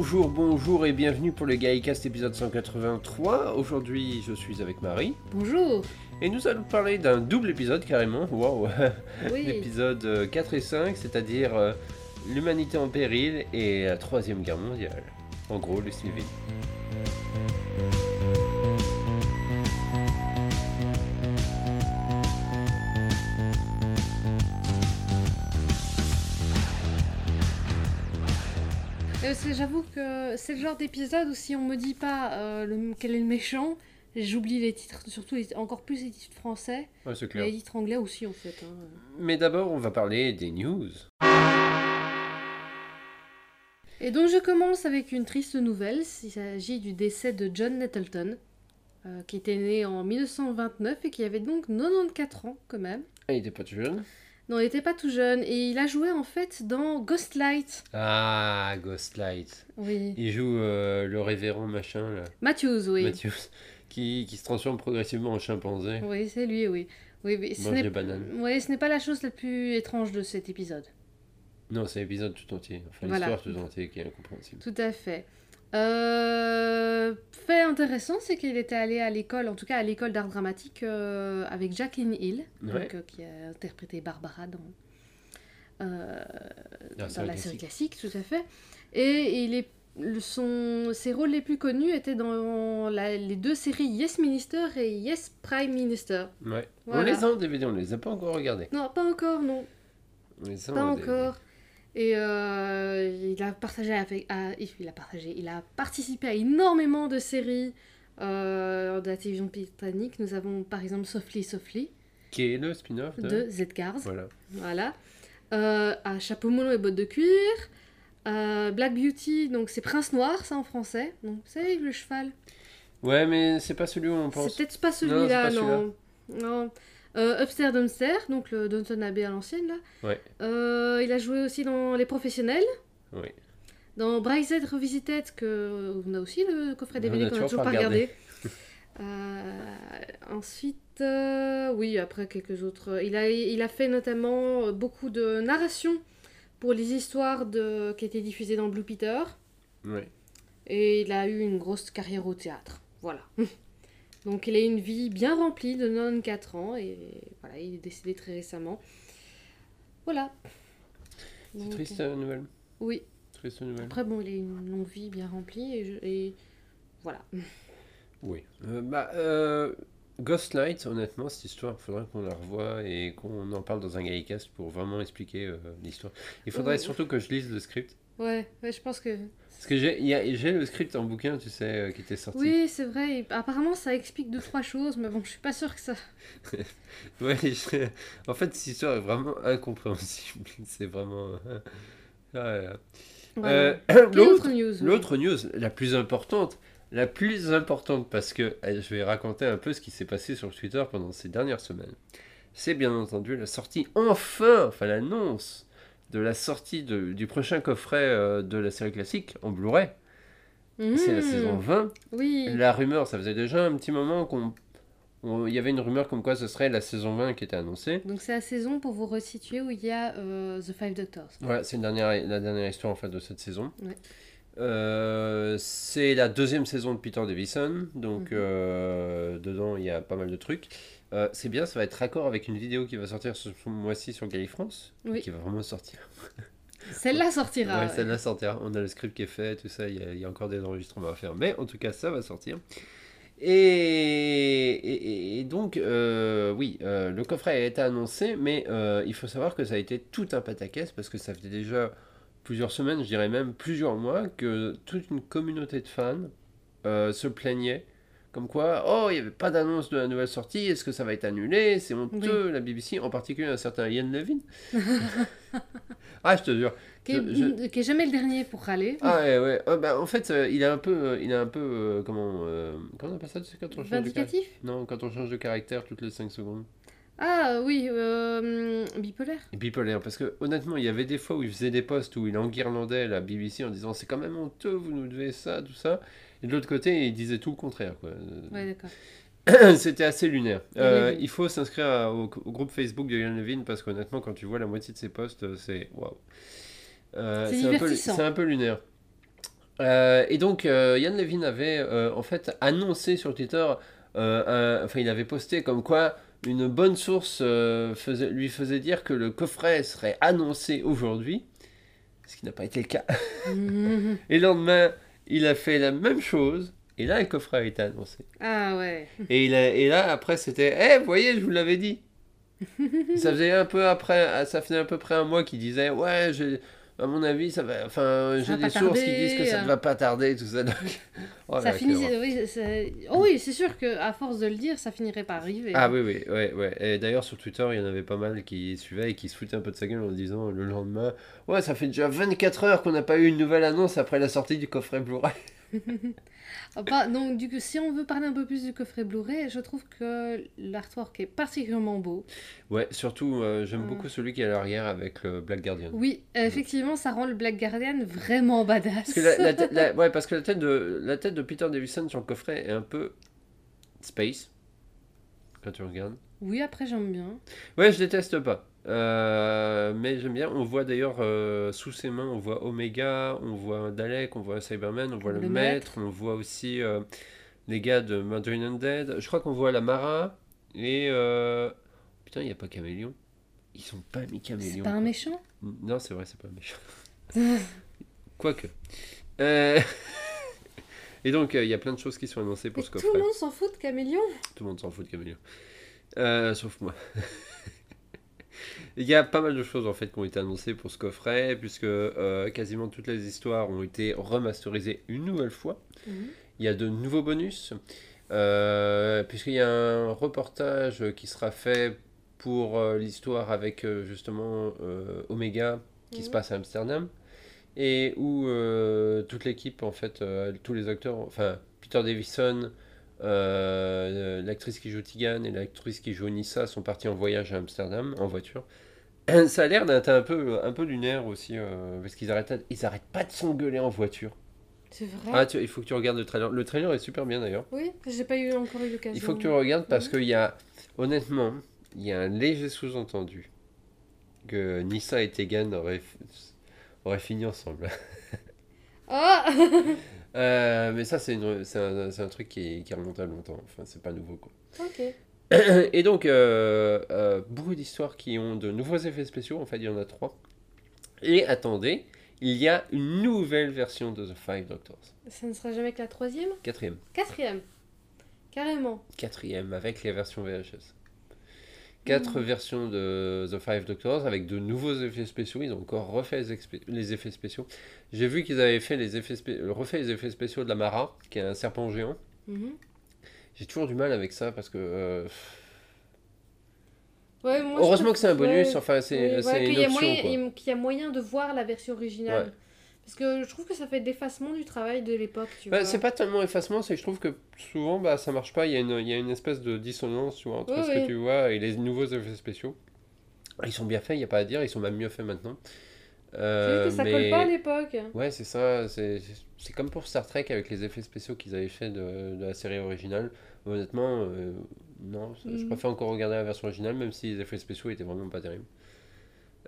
Bonjour, bonjour et bienvenue pour le Gaïcast épisode 183. Aujourd'hui, je suis avec Marie Bonjour. et nous allons parler d'un double épisode carrément. Waouh Oui. L'épisode euh, 4 et 5, c'est-à-dire euh, l'humanité en péril et la troisième guerre mondiale. En gros, le civil. J'avoue que c'est le genre d'épisode où si on me dit pas euh, le- quel est le méchant, j'oublie les titres, surtout les- encore plus les titres français, Ouais, c'est et clair. les titres anglais aussi en fait. hein. Mais d'abord, on va parler des news. Et donc je commence avec une triste nouvelle, il s'agit du décès de John Nettleton, euh, qui était né en 1929 et qui avait donc 94 ans quand même. Ah, il était pas jeune Non, il n'était pas tout jeune, et il a joué en fait dans Ghostlight. Ah, Ghostlight. Oui. Il joue euh, le révérend machin, là. Matthews, oui. Matthews, qui, qui se transforme progressivement en chimpanzé. Oui, c'est lui, oui. Oui, mais ce Mange des bananes. Oui, ce n'est pas la chose la plus étrange de cet épisode. Non, c'est l'épisode tout entier. Enfin, Voilà. l'histoire tout entier qui est incompréhensible. Tout à fait. Euh, fait intéressant, c'est qu'il était allé à l'école, en tout cas à l'école d'art dramatique, euh, avec Jacqueline Hill, donc, euh, qui a interprété Barbara dans, euh, La dans série la série classique. classique, tout à fait. Et il est, son, ses rôles les plus connus étaient dans la- les deux séries Yes Minister et Yes Prime Minister. Ouais. On les a en DVD, on les a pas encore regardés. Non, pas encore, non. On les a Pas en DVD. Et euh, il a partagé avec, ah, il a partagé, il a participé à énormément de séries euh, de la télévision britannique. Nous avons par exemple Softly Softly Qui est le spin-off de... de Zedgars, Voilà. voilà. Euh, à Chapeau melon et bottes de cuir. Black Beauty, donc c'est Prince Noir, ça en français. Donc savez le cheval. Ouais, mais c'est pas celui où on C'est pense. peut-être pas c'est celui-là, non. Non. Euh, Upstairs Downstairs, donc le Downton Abbey à l'ancienne là. Ouais. Euh, il a joué aussi dans Les Professionnels. Oui. Dans Brideshead Revisited, que on a aussi le coffret DVD qu'on a toujours pas regardé. Euh, ensuite, oui, après quelques autres. Il a, il a fait notamment beaucoup de narration pour les histoires de, qui étaient diffusées dans Blue Peter. Et il a eu une grosse carrière au théâtre. Voilà. Donc il a une vie bien remplie de 94 ans et voilà, il est décédé très récemment. Voilà. C'est triste euh, nouvelle. Oui. Triste nouvelle. Après, bon, il a une longue vie bien remplie et, je- et voilà. Oui. Euh, bah, euh, Ghostlight, honnêtement, cette histoire, il faudrait qu'on la revoie et qu'on en parle dans un Gaïcast pour vraiment expliquer euh, l'histoire. Il faudrait surtout que je lise le script. Ouais, ouais, je pense que. Parce que j'ai le script en bouquin, tu sais, euh, qui était sorti. Oui, c'est vrai. apparemment, ça explique deux, trois choses, mais bon, je suis pas sûre que ça. Ouais, je- en fait, cette histoire est vraiment incompréhensible. C'est vraiment. euh, ah. Voilà. Euh, L'autre, autre news oui. news, la plus importante, la plus importante, parce que euh, je vais raconter un peu ce qui s'est passé sur Twitter pendant ces dernières semaines. C'est bien entendu la sortie, enfin, enfin l'annonce de la sortie de- du prochain coffret euh, de la série classique en Blu-ray. C'est la Mmh, saison 20. Oui. La rumeur, ça faisait déjà un petit moment qu'on. on- Il y avait une rumeur comme quoi ce serait la saison 20 qui était annoncée. Donc, c'est la saison pour vous resituer où il y a euh, The Five Doctors. Voilà, c'est une dernière, la dernière histoire en fait de cette saison. Ouais. Euh, c'est la deuxième saison de Peter Davison, donc Mhm. euh, dedans il y a pas mal de trucs. Euh, c'est bien, ça va être raccord avec une vidéo qui va sortir ce ce mois-ci sur Galifrance, Oui. qui va vraiment sortir. Celle-là sortira. ouais, ouais. celle-là sortira. On a le script qui est fait, tout ça, il y, a- il y a encore des enregistrements à faire, mais en tout cas ça va sortir. Et, et- et donc, oui, le coffret a été annoncé, mais il faut savoir que ça a été tout un pataquès parce que ça faisait déjà plusieurs semaines, je dirais même plusieurs mois, que toute une communauté de fans euh, se plaignait. Comme quoi, oh, il n'y avait pas d'annonce de la nouvelle sortie, est-ce que ça va être annulé? C'est honteux, la BBC, en particulier un certain Ian Levin. ah, je te jure. Qui est, Je- jamais le dernier pour râler. Ah ouais, ouais. Ah, bah, en fait, euh, il est un peu, euh, il est un peu, comment, comment on appelle ça, tu sais, quand on change de Non, quand on change de caractère toutes les 5 secondes. Ah oui, euh, bipolaire. Bipolaire, parce que honnêtement, il y avait des fois où il faisait des posts où il enguirlandait la BBC en disant c'est quand même honteux, vous nous devez ça, tout ça. Et de l'autre côté, il disait tout le contraire, quoi. Ouais, d'accord. C'était assez lunaire. Euh, oui, oui. Il faut s'inscrire au, au groupe Facebook de Yann Levine parce qu'honnêtement, quand tu vois la moitié de ses posts, c'est waouh. Euh, C'est un un peu lunaire. Euh, et donc, Yann Levin avait en fait annoncé sur Twitter, un- enfin, il avait posté comme quoi une bonne source euh, faisait- lui faisait dire que le coffret serait annoncé aujourd'hui, ce qui n'a pas été le cas. Mhm. Et le lendemain, il a fait la même chose, et là, le coffret a été annoncé. Ah ouais. Et, il a- et là, après, c'était Eh, vous voyez, je vous l'avais dit. ça faisait un peu après, ça faisait à peu près un mois qu'il disait Ouais, j'ai- à mon avis, ça va. Enfin, j'ai des sources qui disent que ça euh. ne va pas tarder, tout ça. donc- Oh ça finit. Oui, c'est- oh oui, sûr que à force de le dire, ça finirait par arriver. Ah oui, oui, ouais, ouais. Et d'ailleurs, sur Twitter, il y en avait pas mal qui suivaient et qui se foutaient un peu de sa gueule en disant le lendemain Ouais, ça fait déjà 24 heures qu'on n'a pas eu une nouvelle annonce après la sortie du coffret Blu-ray. Ah bah, donc, du coup, si on veut parler un peu plus du coffret Blu-ray, je trouve que l'artwork est particulièrement beau. Ouais, surtout, euh, j'aime Mm. beaucoup celui qui est à l'arrière avec le Black Guardian. Oui, effectivement, ça rend le Black Guardian vraiment badass. Parce que la, la tête- la- ouais, parce que la tête, de, la tête de Peter Davison sur le coffret est un peu space, quand tu regardes. Oui, après, j'aime bien. Ouais, je déteste pas. Euh, mais j'aime bien. On voit d'ailleurs euh, sous ses mains, on voit Omega, on voit Dalek, on voit Cyberman, on voit le, Le maître, on voit aussi euh, les gars de Murdering Undead. Je crois qu'on voit la Mara et. Putain, il n'y a pas Caméléon. Ils ont pas mis C'est Caméléon. pas un méchant? Non, c'est vrai, c'est pas méchant. Quoique. Et donc, il y a plein de choses qui sont annoncées pour Mais ce tout coffret. le monde s'en fout de Caméléon? Tout le monde s'en fout de Caméléon. Sauf moi. Il y a pas mal de choses en fait qui ont été annoncées pour ce coffret, puisque euh, quasiment toutes les histoires ont été remasterisées une nouvelle fois. Il y a de nouveaux bonus, euh, puisqu'il y a un reportage qui sera fait pour euh, l'histoire avec justement Omega qui se Mhm. passe à Amsterdam, et où toute l'équipe, en fait, tous les acteurs, enfin Peter Davison, euh, l'actrice qui joue Tigan et l'actrice qui joue Nissa sont partis en voyage à Amsterdam en voiture. Ça a l'air d'être un peu, un peu lunaire aussi, euh, parce qu'ils arrêtent, ils arrêtent pas de s'engueuler en voiture. C'est vrai. Ah, tu- il faut que tu regardes le trailer. Le trailer est super bien d'ailleurs. Oui, j'ai pas eu encore eu l'occasion. Il faut que tu regardes parce Mhm. qu'il y a, honnêtement, il y a un léger sous-entendu que Nissa et Tegan auraient, auraient fini ensemble. Ah Euh, mais ça, c'est un, truc qui, qui remonte à longtemps. Enfin, c'est pas nouveau quoi. Ok. Et donc, euh, euh, beaucoup d'histoires qui ont de nouveaux effets spéciaux. En fait, il y en a trois. Et attendez, il y a une nouvelle version de The Five Doctors. Ça ne sera jamais que la troisième? Quatrième. Quatrième. Carrément. Quatrième avec les versions VHS. Quatre versions de The Five Doctors avec de nouveaux effets spéciaux. Ils ont encore refait les, effets spéciaux. J'ai vu qu'ils avaient fait les effets refait les effets spéciaux de la Mara, qui est un serpent géant. Mhm. J'ai toujours du mal avec ça parce que. euh, Ouais, moi, je Heureusement que c'est un bonus, ouais. enfin c'est Oui, ouais, une qu'il y a option. qu'il y a moyen de voir la version originale. Parce que je trouve que ça fait d'effacement du travail de l'époque, Bah, c'est pas tellement effacement, c'est que je trouve que souvent bah, ça marche pas. Il y, a une, il y a une espèce de dissonance tu vois, entre Oui, ce oui. que tu vois et les nouveaux effets spéciaux. Ils sont bien faits, il n'y a pas à dire, ils sont même mieux faits maintenant. Euh, juste que ça mais- colle pas à l'époque. Ouais, c'est ça. C'est comme pour Star Trek avec les effets spéciaux qu'ils avaient fait de, de la série originale. Honnêtement, euh, non, je Mhm. préfère encore regarder la version originale, même si les effets spéciaux étaient vraiment pas terribles.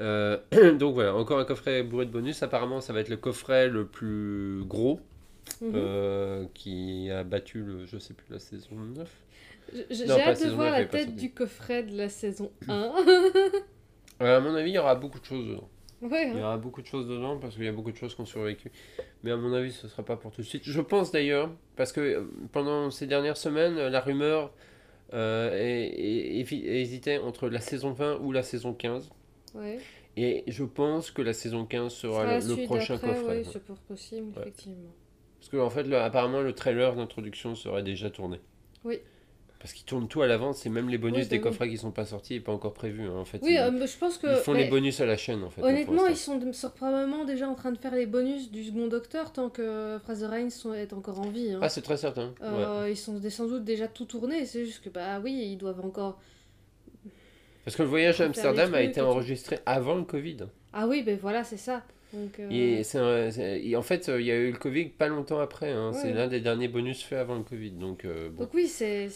Euh, donc voilà, encore un coffret bourré de bonus. Apparemment, ça va être le coffret le plus gros Mhm. euh, qui a battu le, je sais plus, la saison 9. Je- je- J'ai hâte de voir la tête du coffret de la saison 1. Euh, à mon avis, il y aura beaucoup de choses dedans. ouais, Il y hein. aura beaucoup de choses dedans parce qu'il y a beaucoup de choses qui ont survécu. Mais à mon avis, ce ne sera pas pour tout de suite. Je pense d'ailleurs, parce que euh, pendant ces dernières semaines, la rumeur hésitait entre la saison 20 ou la saison 15. Ouais. Et je pense que la saison 15 Ce sera le, prochain coffret. ouais. c'est possible, Ouais. effectivement. Parce que en fait, le- apparemment, le trailer d'introduction serait déjà tourné. Oui. Parce qu'ils tournent tout à l'avance, et même les bonus Oui, des oui. coffrets qui sont pas sortis et pas encore prévus. hein, en fait, Oui, ils, euh, je pense que. ils font les bonus à la chaîne en fait. hein, Honnêtement, ils sont, sont probablement déjà en train de faire les bonus du second Docteur tant que Fraser Hines est encore en vie. hein. Ah, c'est très certain. ouais. Euh, Ils sont sans doute déjà tout tournés, c'est juste que bah oui, ils doivent encore. Parce que le voyage à Amsterdam a été enregistré avant le Covid. Ah oui, ben voilà, c'est ça. Donc, euh, Et un- et en fait, euh, il y a eu le Covid pas longtemps après. hein. C'est l'un des derniers bonus faits avant le Covid. Donc, euh, bon. Donc oui, c'est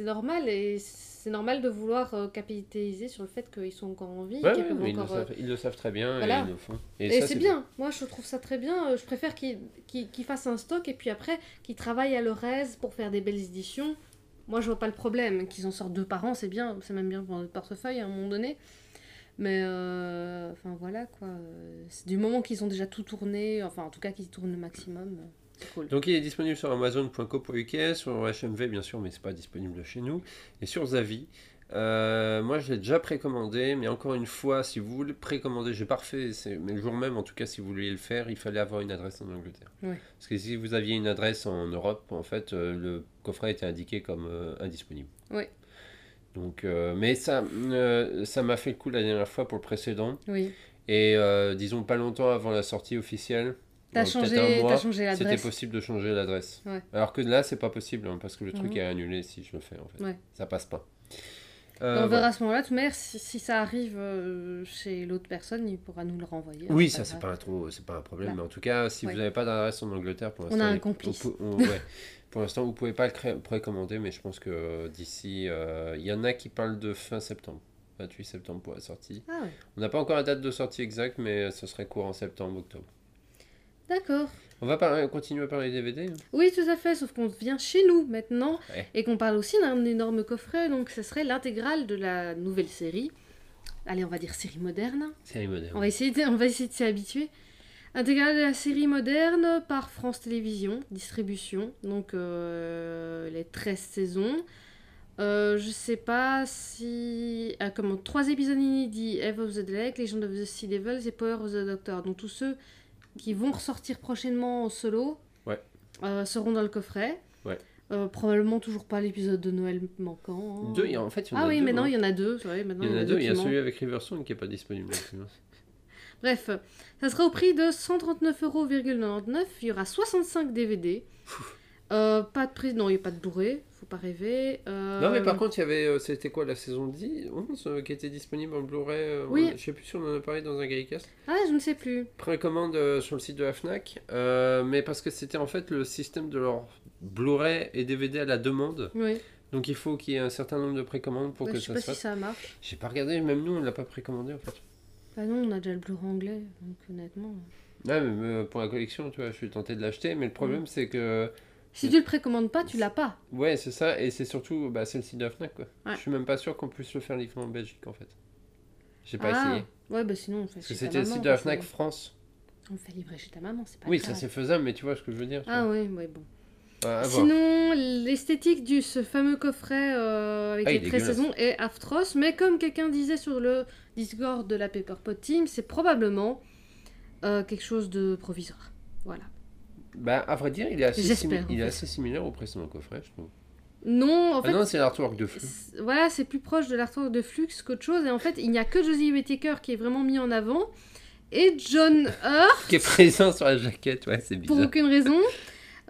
normal et c'est normal de vouloir capitaliser sur le fait qu'ils sont encore en vie, Ouais, ils, le savent, ils le savent très bien voilà. et ils le font. Et, c'est bien. Moi, je trouve ça très bien. Je préfère qu'ils qu'ils fassent un stock et puis après, qu'ils travaillent à leur aise pour faire des belles éditions. Moi, je vois pas le problème. Qu'ils en sortent deux par an, c'est bien. C'est même bien pour notre portefeuille à un moment donné. Mais, euh, enfin, voilà, quoi. C'est Du moment qu'ils ont déjà tout tourné, enfin, en tout cas, qu'ils tournent le maximum, cool. Donc il est disponible sur Amazon.co.uk, sur HMV bien sûr, mais c'est pas disponible chez nous, et sur Zavi. Euh, moi je l'ai déjà précommandé, mais encore une fois, si vous voulez précommander, j'ai c'est- mais le jour même, en tout cas, si vous vouliez le faire, il fallait avoir une adresse en Angleterre. Parce que si vous aviez une adresse en Europe, en fait, euh, le coffret était indiqué comme euh, indisponible. Ouais. Donc, mais ça, ça m'a fait le coup la dernière fois pour le précédent, Oui. et disons pas longtemps avant la sortie officielle. T'as changé, mois, changé c'était l'adresse. possible de changer l'adresse. Ouais. Alors que là, c'est pas possible hein, parce que le truc Mhm. est annulé si je le fais en fait. Ouais. Ça passe pas. On Euh, verra voilà. à ce moment-là. De toute manière, si, si ça arrive euh, chez l'autre personne, il pourra nous le renvoyer. Oui, hein, ça c'est pas trop, c'est pas un problème. Mais en tout cas, si Ouais. vous n'avez pas d'adresse en Angleterre pour On l'instant, a un complice. on- ouais. pour l'instant, vous pouvez pas le précommander, mais je pense que d'ici, euh, il y en a qui parlent de fin septembre, 28 septembre pour la sortie. Ah ouais. On n'a pas encore la date de sortie exacte, mais ce serait courant septembre, octobre. D'accord. On va continuer à parler des DVD. hein. Oui, tout à fait, sauf qu'on vient chez nous maintenant Ouais. et qu'on parle aussi d'un énorme coffret, donc ce serait l'intégrale de la nouvelle série. Allez, on va dire série moderne. Série moderne. On va essayer de, on va essayer de s'y habituer. Intégrale de la série moderne par France Télévisions, distribution, donc euh, les 13 saisons. Euh, je sais pas si. Ah, comment Trois épisodes inédits Eve of the Lake, Legend of the Sea Devils et Power of the Doctor. Donc tous ceux qui vont ressortir prochainement en solo Ouais. euh, seront dans le coffret. Ouais. Euh, probablement toujours pas l'épisode de Noël manquant. hein. Deux, en fait, il y en a Ah oui, deux, maintenant hein. il y en a deux. ouais, maintenant, Il y en a deux. Il y a celui avec Riverstone qui est pas disponible. Bref, ça sera au prix de 139,99€. Il y aura 65 DVD. Euh, pas de prise, non, il n'y a pas de Blu-ray, faut pas rêver. Euh, Non, mais par contre, il y avait. euh, C'était quoi la saison 10 11 euh, qui était disponible en Blu-ray Oui. Je sais plus si on en a parlé dans un Gaïcast. Ah, je ne sais plus. Précommande euh, sur le site de la Fnac. euh, mais parce que c'était en fait le système de leur Blu-ray et DVD à la demande. Oui. Donc il faut qu'il y ait un certain nombre de précommandes pour Ouais, que je sais ça pas se si fasse. ça marche. J'ai pas regardé, même nous on l'a pas précommandé en fait. Bah non, on a déjà le Blu-ray anglais, donc honnêtement. Ouais, mais euh, pour la collection, tu vois, je suis tenté de l'acheter, mais le problème Mm. c'est que. Si tu le précommandes pas, tu l'as pas. Ouais, c'est ça, et c'est surtout. Bah, c'est le site de la Fnac quoi. Ouais. Je suis même pas sûr qu'on puisse le faire livrer en Belgique en fait. J'ai pas ah, essayé. Ouais, bah sinon on fait Parce que c'était le site de la Fnac France. On fait livrer chez ta maman, c'est pas Oui, grave. ça c'est faisable, mais tu vois ce que je veux dire. Ah oui, ouais, bon. Ah, voir. Sinon, l'esthétique de ce fameux coffret euh, avec Ah, les est 13 dégueulasse. saisons est atroce, mais comme quelqu'un disait sur le Discord de la Paperpot Team, c'est probablement euh, quelque chose de provisoire. Voilà. Bah, à vrai dire, il est assez, J'espère, simi- il est en fait. assez similaire au précédent coffret, je trouve. Non, en ah fait, non, c'est l'artwork de flux. voilà, c'est plus proche de l'artwork de Flux qu'autre chose, et en fait, il n'y a que Josie Whittaker qui est vraiment mis en avant, et John Hurt, Qui est présent sur la jaquette, ouais, c'est pour bizarre. aucune raison.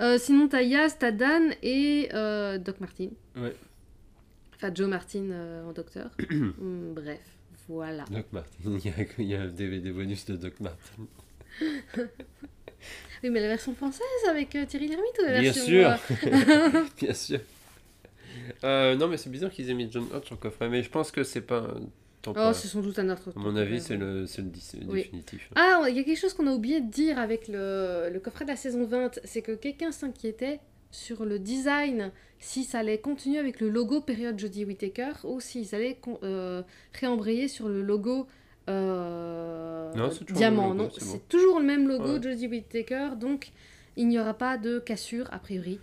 Euh, sinon, t'as Yaz, t'as Dan et euh, Doc Martin. Ouais. Enfin, Joe Martin euh, en docteur. Hmm, Bref, voilà. Doc Martin, il y, a, il y a un DVD bonus de Doc Martin. Oui, mais la version française avec euh, Thierry Lhermitte ou la Bien version... sûr. euh, Bien sûr. Euh, non, mais c'est bizarre qu'ils aient mis John Hurt sur le coffret, mais je pense que c'est pas Oh, temporaire. c'est sans doute un autre. à mon avis, c'est le, le dix- Oui. définitif. Ah, il y a quelque chose qu'on a oublié de dire avec le, le coffret de la saison 20, c'est que quelqu'un s'inquiétait sur le design, si ça allait continuer avec le logo période Jodie Whittaker ou s'ils allaient euh, réembrayer sur le logo Non, c'est toujours diamant. non, c'est bon. c'est toujours le même logo Ouais. de Jodie Whittaker, donc il n'y aura pas de cassure a priori. De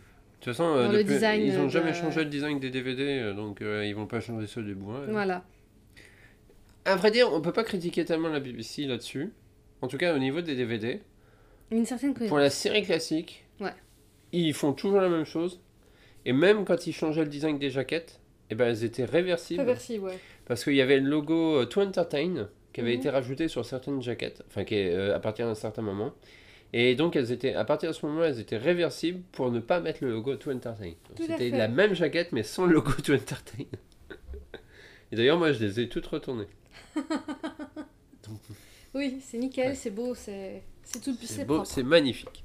toute façon, euh, Dans le depuis- design ils ont de- jamais changé le design des DVD, euh, donc euh, ils vont pas changer ceux des bouins. Voilà. À vrai dire, on peut pas critiquer tellement la BBC là-dessus. En tout cas, au niveau des DVD. Une certaine cohérence. Pour la série classique, Ouais. ils font toujours la même chose. Et même quand ils changeaient le design des jaquettes, eh ben, elles étaient réversibles. Ouais. Parce qu'il y avait le logo euh, To Entertain qui avait Mhm. été rajouté sur certaines jaquettes, enfin qui est, euh, à partir d'un certain moment. Et donc elles étaient, à partir de ce moment, elles étaient réversibles pour ne pas mettre le logo To Entertain. C'était la même jaquette mais sans le logo To Entertain. Et d'ailleurs moi je les ai toutes retournées. Oui, c'est nickel, Ouais. c'est beau, c'est tout, C'est beau, c'est magnifique.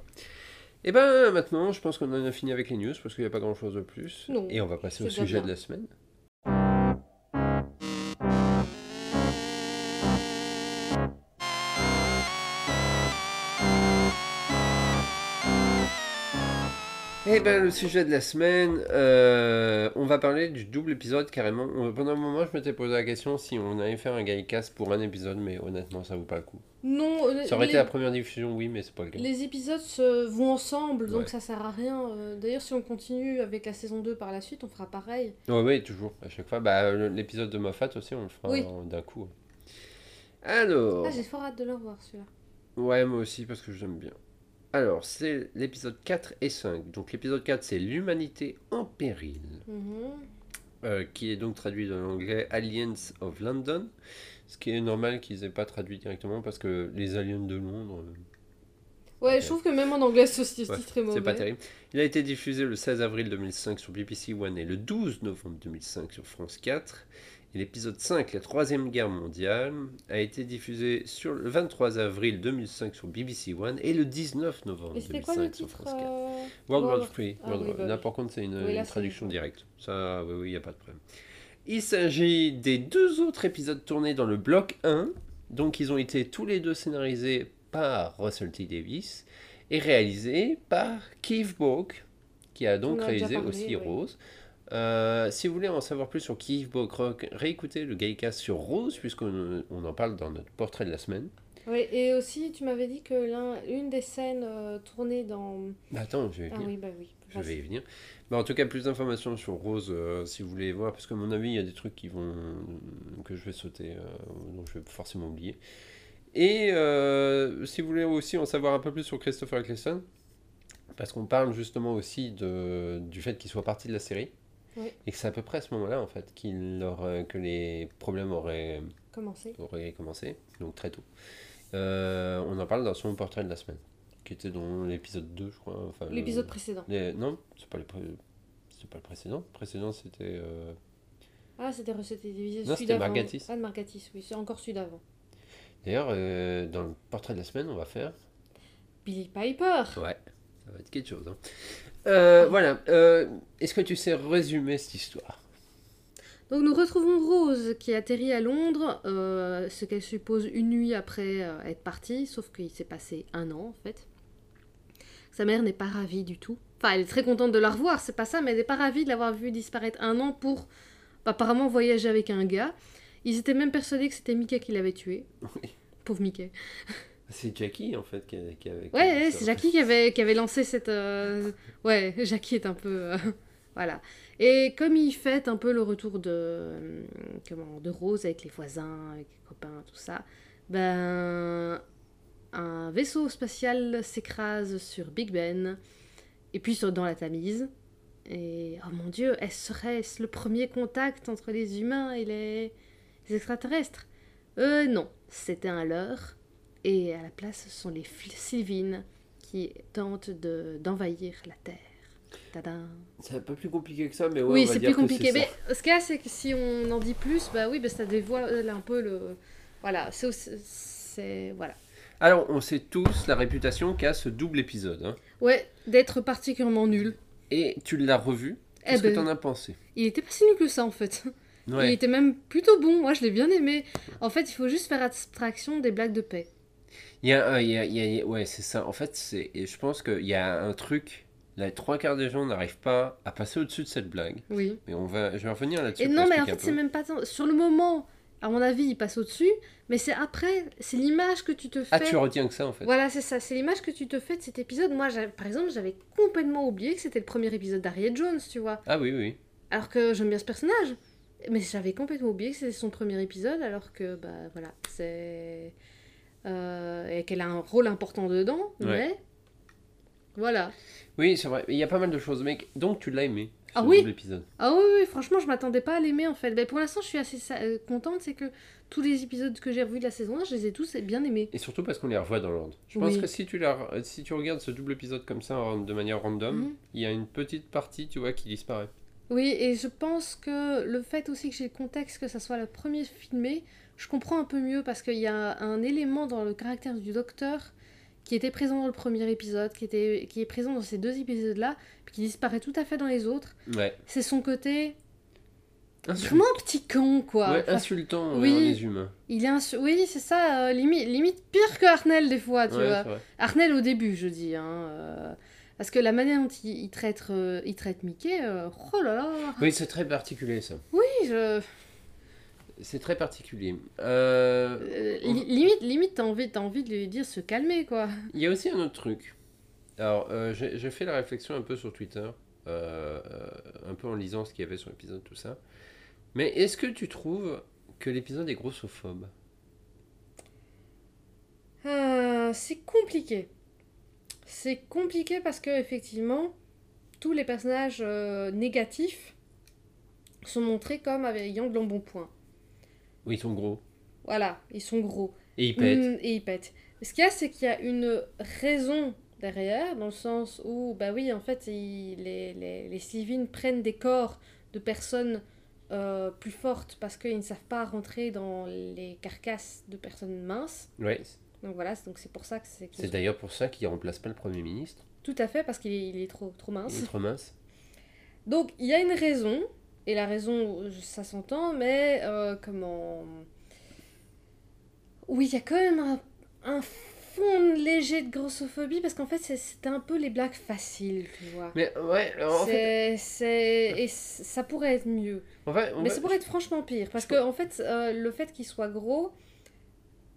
Et ben maintenant, je pense qu'on en a fini avec les news parce qu'il n'y a pas grand chose de plus. Non, Et on va passer au sujet bien. de la semaine. Eh ben le sujet de la semaine, euh, on va parler du double épisode carrément. On- Pendant un moment, je m'étais posé la question si on allait faire un Gaïcast pour un épisode, mais honnêtement, ça vaut pas le coup. Non, euh, Ça aurait les, été la première diffusion, oui, mais c'est pas le cas. les épisodes se vont ensemble, donc Ouais. ça sert à rien. Euh, D'ailleurs, si on continue avec la saison 2 par la suite, on fera pareil. Ouais, ouais, toujours, à chaque fois. Bah, l'épisode de Moffat aussi, on le fera Oui. d'un coup. Alors, Ah, j'ai fort hâte de le revoir celui-là. ouais, moi aussi, parce que j'aime bien. Alors, c'est l'épisode 4 et 5. Donc, l'épisode 4, c'est L'humanité en péril, Mhm. euh, qui est donc traduit dans l'anglais Aliens of London. Ce qui est normal qu'ils aient pas traduit directement parce que les aliens de Londres, euh, Ouais, je trouve que même en anglais, ce ce Ouais, titre est mauvais. c'est pas terrible. Il a été diffusé le 16 avril 2005 sur BBC One et le 12 novembre 2005 sur France 4. Et l'épisode 5, la Troisième Guerre mondiale, a été diffusé sur le 23 avril 2005 sur BBC One et le 19 novembre Et c'était 2005 quoi le sur titre France 4. euh, World War 3. Ah oui, bah par contre, c'est une, Oui, là, une c'est- traduction directe. Ça, oui, oui, il n'y a pas de problème. Il s'agit des deux autres épisodes tournés dans le bloc 1. Donc, ils ont été tous les deux scénarisés par Russell T. Davis et réalisés par Keith Boak, qui a donc a réalisé parlé, aussi. Rose. Euh, si vous voulez en savoir plus sur Keith Boak Rock, réécoutez le Gaycast sur Rose, puisqu'on on en parle dans notre portrait de la semaine. Oui, et aussi, tu m'avais dit que l'un- une des scènes euh, tournées dans. Bah, attends, je vais Ah venir. oui, bah oui. Je Vas-y. vais y venir. Mais en tout cas, plus d'informations sur Rose euh, si vous voulez voir, parce qu'à mon avis, il y a des trucs qui vont que je vais sauter, euh, donc je vais forcément oublier. Et si vous voulez aussi en savoir un peu plus sur Christopher Eccleston, parce qu'on parle justement aussi de, du fait qu'il soit parti de la série, Oui. et que c'est à peu près à ce moment-là, en fait, qu'il aurait- que les problèmes auraient, Commencer. auraient commencé, donc très tôt. Euh, on en parle dans son portrait de la semaine, qui était dans l'épisode 2, je crois. enfin, le- L'épisode précédent. les- Non, c'est pas, pré- pas le précédent. Le précédent, c'était. euh, Ah, c'était recette télévisée. Non, c'était. Margatis. Ah, Margatis, oui, c'est encore celui d'avant. D'ailleurs, euh, dans le portrait de la semaine, on va faire. Billy Piper. Ouais, ça va être quelque chose. hein. Euh, voilà. euh, Est-ce que tu sais résumer cette histoire? Donc nous retrouvons Rose qui atterrit à Londres, euh, ce qu'elle suppose une nuit après être partie, sauf qu'il s'est passé un an en fait. Sa mère n'est pas ravie du tout. Enfin, elle est très contente de la revoir, c'est pas ça, mais elle n'est pas ravie de l'avoir vue disparaître un an pour apparemment voyager avec un gars. Ils étaient même persuadés que c'était Mickey qui l'avait tué. Oui. Pauvre Mickey. C'est Jackie, en fait, qui, avait. qui Ouais, c'est Jackie qui avait, qui avait lancé cette... euh, Ouais, Jackie est un peu... euh, Voilà. Et comme il fête un peu le retour de, euh, comment, de Rose avec les voisins, avec les copains, tout ça, ben... Un vaisseau spatial s'écrase sur Big Ben, et puis sur- dans la Tamise. Et, oh mon dieu, est-ce serait-ce le premier contact entre les humains et les, les extraterrestres? Euh, non, c'était un leurre. Et à la place, ce sont les Sylvines qui tentent de- d'envahir la Terre. Tadam. C'est un peu plus compliqué que ça, mais ouais, oui, c'est plus compliqué. Mais ça. ce qu'il y a, c'est que si on en dit plus, bah oui, bah ça dévoile un peu le. Voilà, c'est. Voilà. Alors, on sait tous la réputation qu'a ce double épisode. hein. Ouais, d'être particulièrement nul. Et tu l'as revu? Eh Qu'est-ce ben, que t'en as pensé? Il était pas si nul que ça en fait. Il Ouais. était même plutôt bon. Moi, je l'ai bien aimé. En fait, il faut juste faire abstraction des blagues de paix. Il y a, un- il y a- il y a- ouais, c'est ça. En fait, c'est, je pense qu'il y a un truc. Les trois quarts des gens n'arrivent pas à passer au-dessus de cette blague. Oui. Mais on va, je vais revenir là-dessus. Et non, mais en fait, c'est même pas tant. Sur le moment, à mon avis, il passe au-dessus. Mais c'est après, c'est l'image que tu te fais. Ah, tu retiens que ça en fait. Voilà, c'est ça, c'est l'image que tu te fais de cet épisode. Moi, par exemple, j'avais complètement oublié que c'était le premier épisode d'Harriet Jones, tu vois. Ah oui, oui. Alors que j'aime bien ce personnage. Mais j'avais complètement oublié que c'était son premier épisode, alors que, bah voilà, c'est. Euh, et qu'elle a un rôle important dedans, Ouais. mais. Voilà. Oui, c'est vrai. Il y a pas mal de choses, mec. Donc tu l'as aimé. Ah oui. Ah oui, oui, franchement, je m'attendais pas à l'aimer en fait. Mais pour l'instant, je suis assez euh, contente, c'est que tous les épisodes que j'ai revus de la saison 1, je les ai tous bien aimés. Et surtout parce qu'on les revoit dans l'ordre. Je pense que si tu, la, si tu regardes ce double épisode comme ça de manière random, Mhm. il y a une petite partie, tu vois, qui disparaît. Oui, et je pense que le fait aussi que j'ai le contexte que ça soit le premier filmé, je comprends un peu mieux parce qu'il y a un élément dans le caractère du docteur qui était présent dans le premier épisode, qui, était, qui est présent dans ces deux épisodes-là, puis qui disparaît tout à fait dans les autres. Ouais. C'est son côté Insul- vraiment un petit con, quoi. ouais, Enfin, insultant oui. les humains. il est insu- Oui, c'est ça, euh, limite, limite pire que Arnel des fois, tu Ouais, vois. Arnel au début, je dis. Hein, euh, Parce que la manière dont il, il traite, euh, il traite Mickey, oh là là. Oui, c'est très particulier ça. Oui, je... C'est très particulier. Euh, euh, li- limite, limite t'as envie, t'as envie de lui dire se calmer, quoi. Il y a aussi un autre truc. Alors, euh, j'ai fait la réflexion un peu sur Twitter, un peu en lisant ce qu'il y avait sur l'épisode, tout ça. Mais est-ce que tu trouves que l'épisode est grossophobe? C'est compliqué. C'est compliqué parce que effectivement, tous les personnages négatifs sont montrés comme ayant de l'embonpoint. Oui, ils sont gros. Voilà, ils sont gros. Et ils pètent. Mm, et ils pètent. Ce qu'il y a, c'est qu'il y a une raison derrière, dans le sens où, bah oui, en fait, il- les, les, les Sylvines prennent des corps de personnes euh, plus fortes parce qu'ils ne savent pas rentrer dans les carcasses de personnes minces. Ouais. Donc voilà, donc c'est pour ça que c'est... C'est d'ailleurs pour ça qu'il ne remplace pas le Premier ministre. Tout à fait, parce qu'il est, il est trop, trop Il mince. est trop mince. Donc il y a une raison, et la raison, ça s'entend, mais euh, comment. Oui, il y a quand même un, un fond léger de grossophobie, parce qu'en fait, c'est- c'était un peu les blagues faciles, tu vois. Mais ouais, alors, en fait, C'est. Et ça pourrait être mieux. en fait, on Mais va- ça pourrait être franchement pire. Parce que, en fait, euh, le fait qu'il soit gros,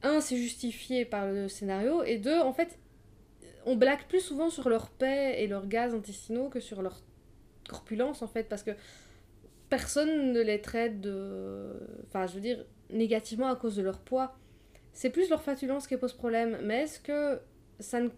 un, c'est justifié par le scénario, et deux, en fait, on blague plus souvent sur leur paix et leurs gaz intestinaux que sur leur corpulence, en fait, parce que personne ne les traite de. Enfin, je veux dire, négativement à cause de leur poids. C'est plus leur fatulence qui pose problème. Mais est-ce que ça ne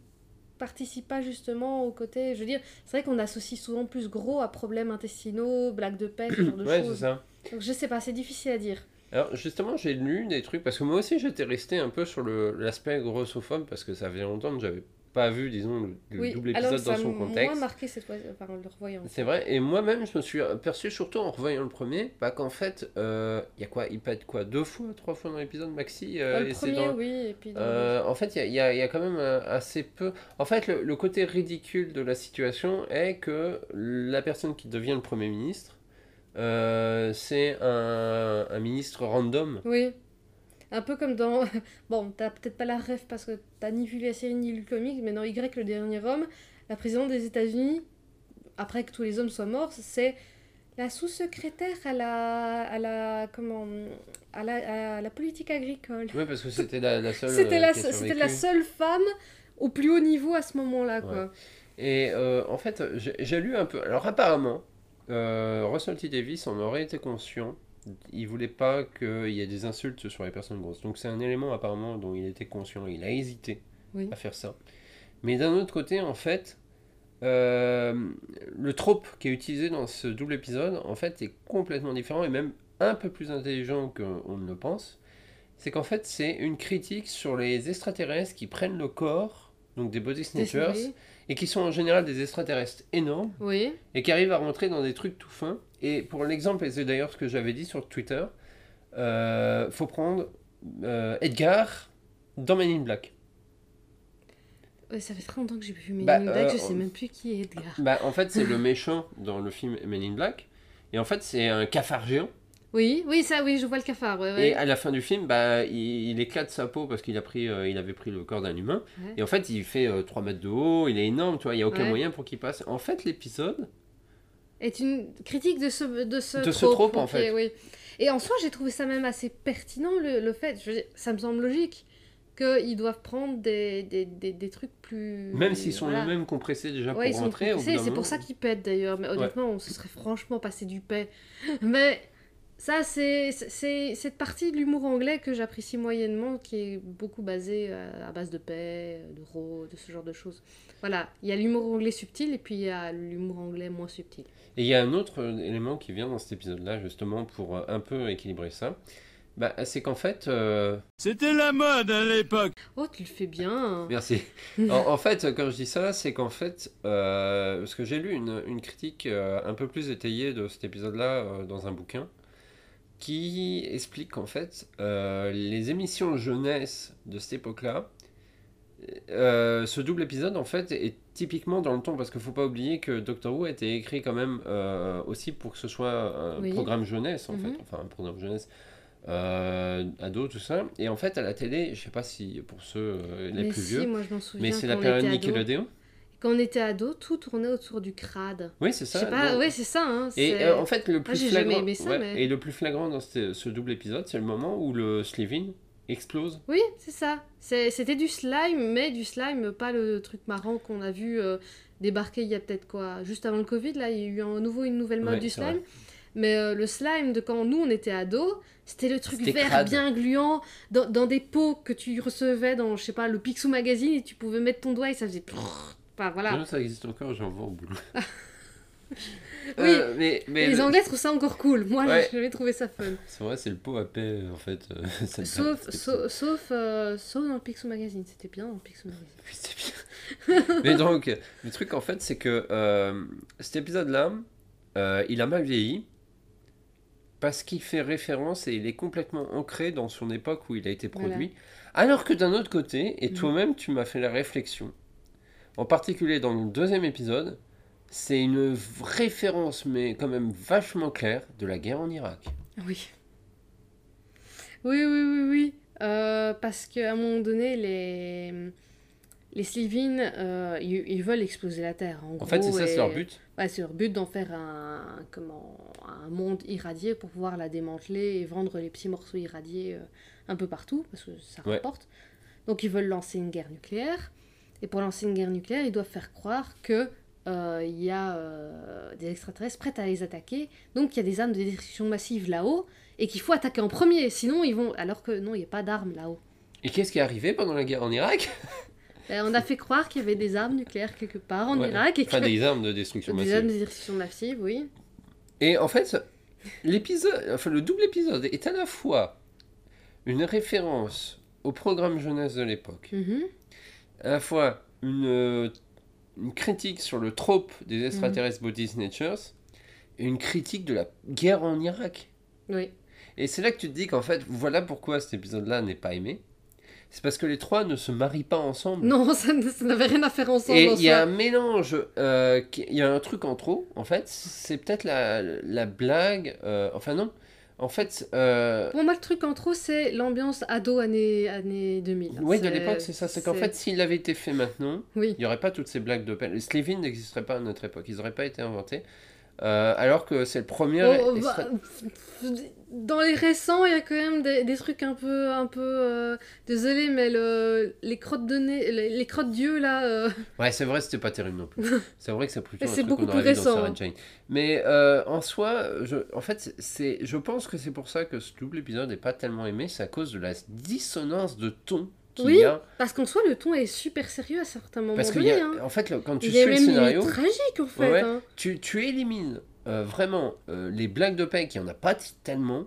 participe pas justement au côté. Je veux dire, c'est vrai qu'on associe souvent plus gros à problèmes intestinaux, blagues de paix, ce genre de ouais, c'est choses. ça. Donc je sais pas, c'est difficile à dire. Alors justement, j'ai lu des trucs parce que moi aussi j'étais resté un peu sur l'aspect grossophobe parce que ça faisait longtemps que j'avais pas vu, disons, le, oui, double épisode dans son contexte. marqué cette fois, en le revoyant. C'est vrai, et moi-même je me suis aperçu surtout en revoyant le premier, bah, qu'en fait, il y a quoi, il pète quoi, deux fois, trois fois dans l'épisode maxi euh, Euh, le et premier, dans- oui, et puis dans Euh, en fait, il y a, y a- y a quand même euh, assez peu. En fait, le, le côté ridicule de la situation est que la personne qui devient le Premier ministre, euh, c'est un, un ministre random. Oui. Un peu comme dans. Bon, t'as peut-être pas la ref parce que t'as ni vu la série ni lu le comic, mais dans Y, le dernier homme, la présidente des États-Unis, après que tous les hommes soient morts, c'est la sous-secrétaire à la. à la. comment. à la, à la politique agricole. Oui, parce que c'était la, la seule. C'était euh, la, c'était la seule femme au plus haut niveau à ce moment-là, quoi. Et euh, en fait, j'ai j'ai lu un peu. Alors, apparemment, euh, Russell T. Davis en aurait été conscient. Il voulait pas qu'il y ait des insultes sur les personnes grosses. Donc, c'est un élément apparemment dont il était conscient. Il a hésité Oui. à faire ça. Mais d'un autre côté, en fait, euh, le trope qui est utilisé dans ce double épisode, en fait, est complètement différent et même un peu plus intelligent qu'on ne le pense. C'est qu'en fait, c'est une critique sur les extraterrestres qui prennent le corps, donc des body snatchers, et qui sont en général des extraterrestres énormes Oui. et qui arrivent à rentrer dans des trucs tout fins. Et pour l'exemple, et c'est d'ailleurs ce que j'avais dit sur Twitter, euh, faut prendre euh, Edgar dans Men in Black. Ouais, ça fait très longtemps que j'ai vu Men Bah, in Black, euh, je sais on- même plus qui est Edgar. Bah, en fait, c'est le méchant dans le film Men in Black. Et en fait, c'est un cafard géant. Oui, oui, ça, oui, je vois le cafard, ouais, ouais. Et à la fin du film, bah, il, il éclate sa peau parce qu'il a pris, euh, il avait pris le corps d'un humain. Ouais. Et en fait, il fait euh, 3 mètres de haut, il est énorme, tu vois, il n'y a aucun moyen pour qu'il passe. En fait, l'épisode, est une critique de ce, de ce De ce trope. en fait. oui. Et en soi, j'ai trouvé ça même assez pertinent, le, le fait, je veux dire, ça me semble logique, qu'ils doivent prendre des, des, des, des trucs plus... même s'ils sont voilà. eux-mêmes compressés déjà Ouais, pour rentrer, c'est pour ça qu'ils pètent d'ailleurs, mais honnêtement, on se serait franchement passé du paix. Mais ça, c'est cette partie de l'humour anglais que j'apprécie moyennement, qui est beaucoup basée à, à base de paix, de ro, de ce genre de choses. Voilà, il y a l'humour anglais subtil et puis il y a l'humour anglais moins subtil. Et il y a un autre euh, élément qui vient dans cet épisode-là, justement, pour euh, un peu équilibrer ça. Bah, c'est qu'en fait. euh, C'était la mode à l'époque. Oh, tu le fais bien. Merci. en, en fait, quand je dis ça, c'est qu'en fait, euh, parce que j'ai lu une, une critique euh, un peu plus étayée de cet épisode-là euh, dans un bouquin, qui explique qu'en fait, euh, les émissions jeunesse de cette époque-là, euh, ce double épisode en fait est typiquement dans le ton parce qu'il faut pas oublier que Doctor Who a été écrit quand même euh, aussi pour que ce soit un Oui. programme jeunesse en Mhm. fait, enfin un programme jeunesse euh, ado tout ça et en fait à la télé, je sais pas si pour ceux les mais plus si, vieux, moi je m'en souviens. mais c'est la période. Nickelodeon. Quand on était ado, tout tournait autour du crade. Oui, c'est Je ça. sais pas, ouais, c'est ça. Hein, Et euh, en fait, le plus j'ai jamais flagrant, aimé ça, ouais, mais- et le plus flagrant dans ce, ce double épisode, c'est le moment où le Slivin explose. Oui, c'est ça. C'était du slime, mais du slime, pas le truc marrant qu'on a vu euh, débarquer il y a peut-être quoi, juste avant le Covid, là, il y a eu à nouveau une nouvelle mode Ouais, du slime. vrai. Mais euh, le slime de quand nous on était ados, c'était le truc vert crade. bien gluant dans, dans des pots que tu recevais dans, je sais pas, le Picsou Magazine et tu pouvais mettre ton doigt et ça faisait. Voilà. Non, ça existe encore, j'en vois au boulot. Oui, Euh, mais, mais les le- Anglais trouvent ça encore cool. Moi, Ouais. j'avais trouvé ça fun. C'est vrai, c'est le pot à paix en fait. euh, ça- Sauf, c'était- sauf, sauf, euh, sauf dans le Picsou Magazine. C'était bien dans le Picsou Magazine. Oui, c'est bien. mais donc, le truc en fait, c'est que euh, cet épisode-là, euh, il a mal vieilli parce qu'il fait référence et il est complètement ancré dans son époque où il a été Voilà. produit. Alors que d'un autre côté, et Mhm. toi-même, tu m'as fait la réflexion, en particulier dans le deuxième épisode, c'est une référence, mais quand même vachement claire, de la guerre en Irak. Oui. Oui, oui, oui, oui. Euh, parce qu'à un moment donné, les, les Slivin, euh, ils, ils veulent exploser la Terre. En, En fait, c'est ça, c'est leur but. Ouais, c'est leur but d'en faire un, comment, un monde irradié pour pouvoir la démanteler et vendre les petits morceaux irradiés euh, un peu partout, parce que ça Ouais. rapporte. Donc ils veulent lancer une guerre nucléaire. Et pour lancer une guerre nucléaire, ils doivent faire croire que euh, il y a euh, des extraterrestres prêts à les attaquer. Donc il y a des armes de destruction massive là-haut et qu'il faut attaquer en premier. Sinon ils vont. Alors que non, il n'y a pas d'armes là-haut. Et qu'est-ce qui est arrivé pendant la guerre en Irak? Et on a fait croire qu'il y avait des armes nucléaires quelque part en Ouais. Irak et que Enfin, des armes de destruction des massive. armes de destruction massive, oui. Et en fait, l'épisode, enfin le double épisode est à la fois une référence au programme jeunesse de l'époque, Mhm. À la fois une, euh, une critique sur le trope des extraterrestres body snatchers et une critique de la guerre en Irak. Oui. Et c'est là que tu te dis qu'en fait, voilà pourquoi cet épisode-là n'est pas aimé. C'est parce que les trois ne se marient pas ensemble. Non, ça, n'avait rien à faire ensemble. Et en il y a un mélange, euh, il y a un truc en trop, en fait, c'est peut-être la, la blague, euh, enfin non, en fait, euh, Pour moi, le truc en trop, c'est l'ambiance ado années, années 2000. oui, de l'époque, c'est ça, c'est qu'en fait, s'il avait été fait maintenant, Oui. il n'y aurait pas toutes ces blagues de peine. Les Slevin n'existeraient pas à notre époque, ils n'auraient pas été inventés, Euh, alors que c'est le premier... Oh, extra- bah, dans les récents, il y a quand même des, des trucs un peu. Un peu euh, Désolé, mais le, les crottes de nez, les, les crottes d'yeux là. euh, Ouais, c'est vrai, c'était pas terrible non plus. c'est vrai que c'est plutôt c'est beaucoup plus dans récent. Jane. Mais euh, en soi, je, en fait, c'est, je pense que c'est pour ça que ce double épisode n'est pas tellement aimé, c'est à cause de la dissonance de ton qu'il Oui, a. Parce qu'en soi, le ton est super sérieux à certains moments. Parce que a- hein. en fait, le- quand tu Il est le scénario, tragique en fait. Ouais. hein. tu, tu élimines euh, vraiment euh, les blagues de paix qui en a pas tellement.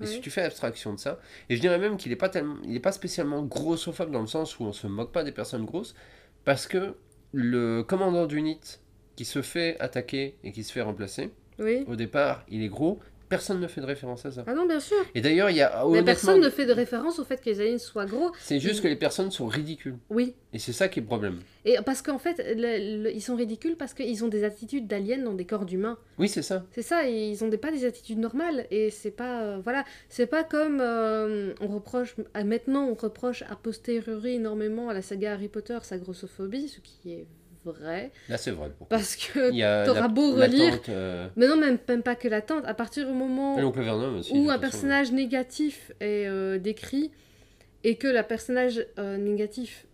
Et si tu fais abstraction de ça, et je dirais même qu'il n'est pas tellement, il est pas spécialement grossophobe dans le sens où on se moque pas des personnes grosses, parce que le commandant d'unité qui se fait attaquer et qui se fait remplacer, Oui. au départ, il est gros, personne ne fait de référence à ça. Ah non, bien sûr. Et d'ailleurs, il y a Mais personne ne fait de référence au fait que les aliens soient gros. c'est juste que les personnes sont ridicules. Oui. Et c'est ça qui est le problème. Et parce qu'en fait, le- le- ils sont ridicules parce qu'ils ont des attitudes d'aliens dans des corps d'humains. Oui, c'est ça. C'est ça, ils ont des, pas des attitudes normales et c'est pas euh, voilà, c'est pas comme euh, on reproche à- maintenant on reproche a posteriori énormément à la saga Harry Potter sa grossophobie, ce qui est vrai Là, c'est vrai. Parce que t'auras beau relire- euh, mais non même, même pas que l'attente, à partir du moment Vernon aussi. où un personnage négatif est euh, décrit et que le personnage euh, négatif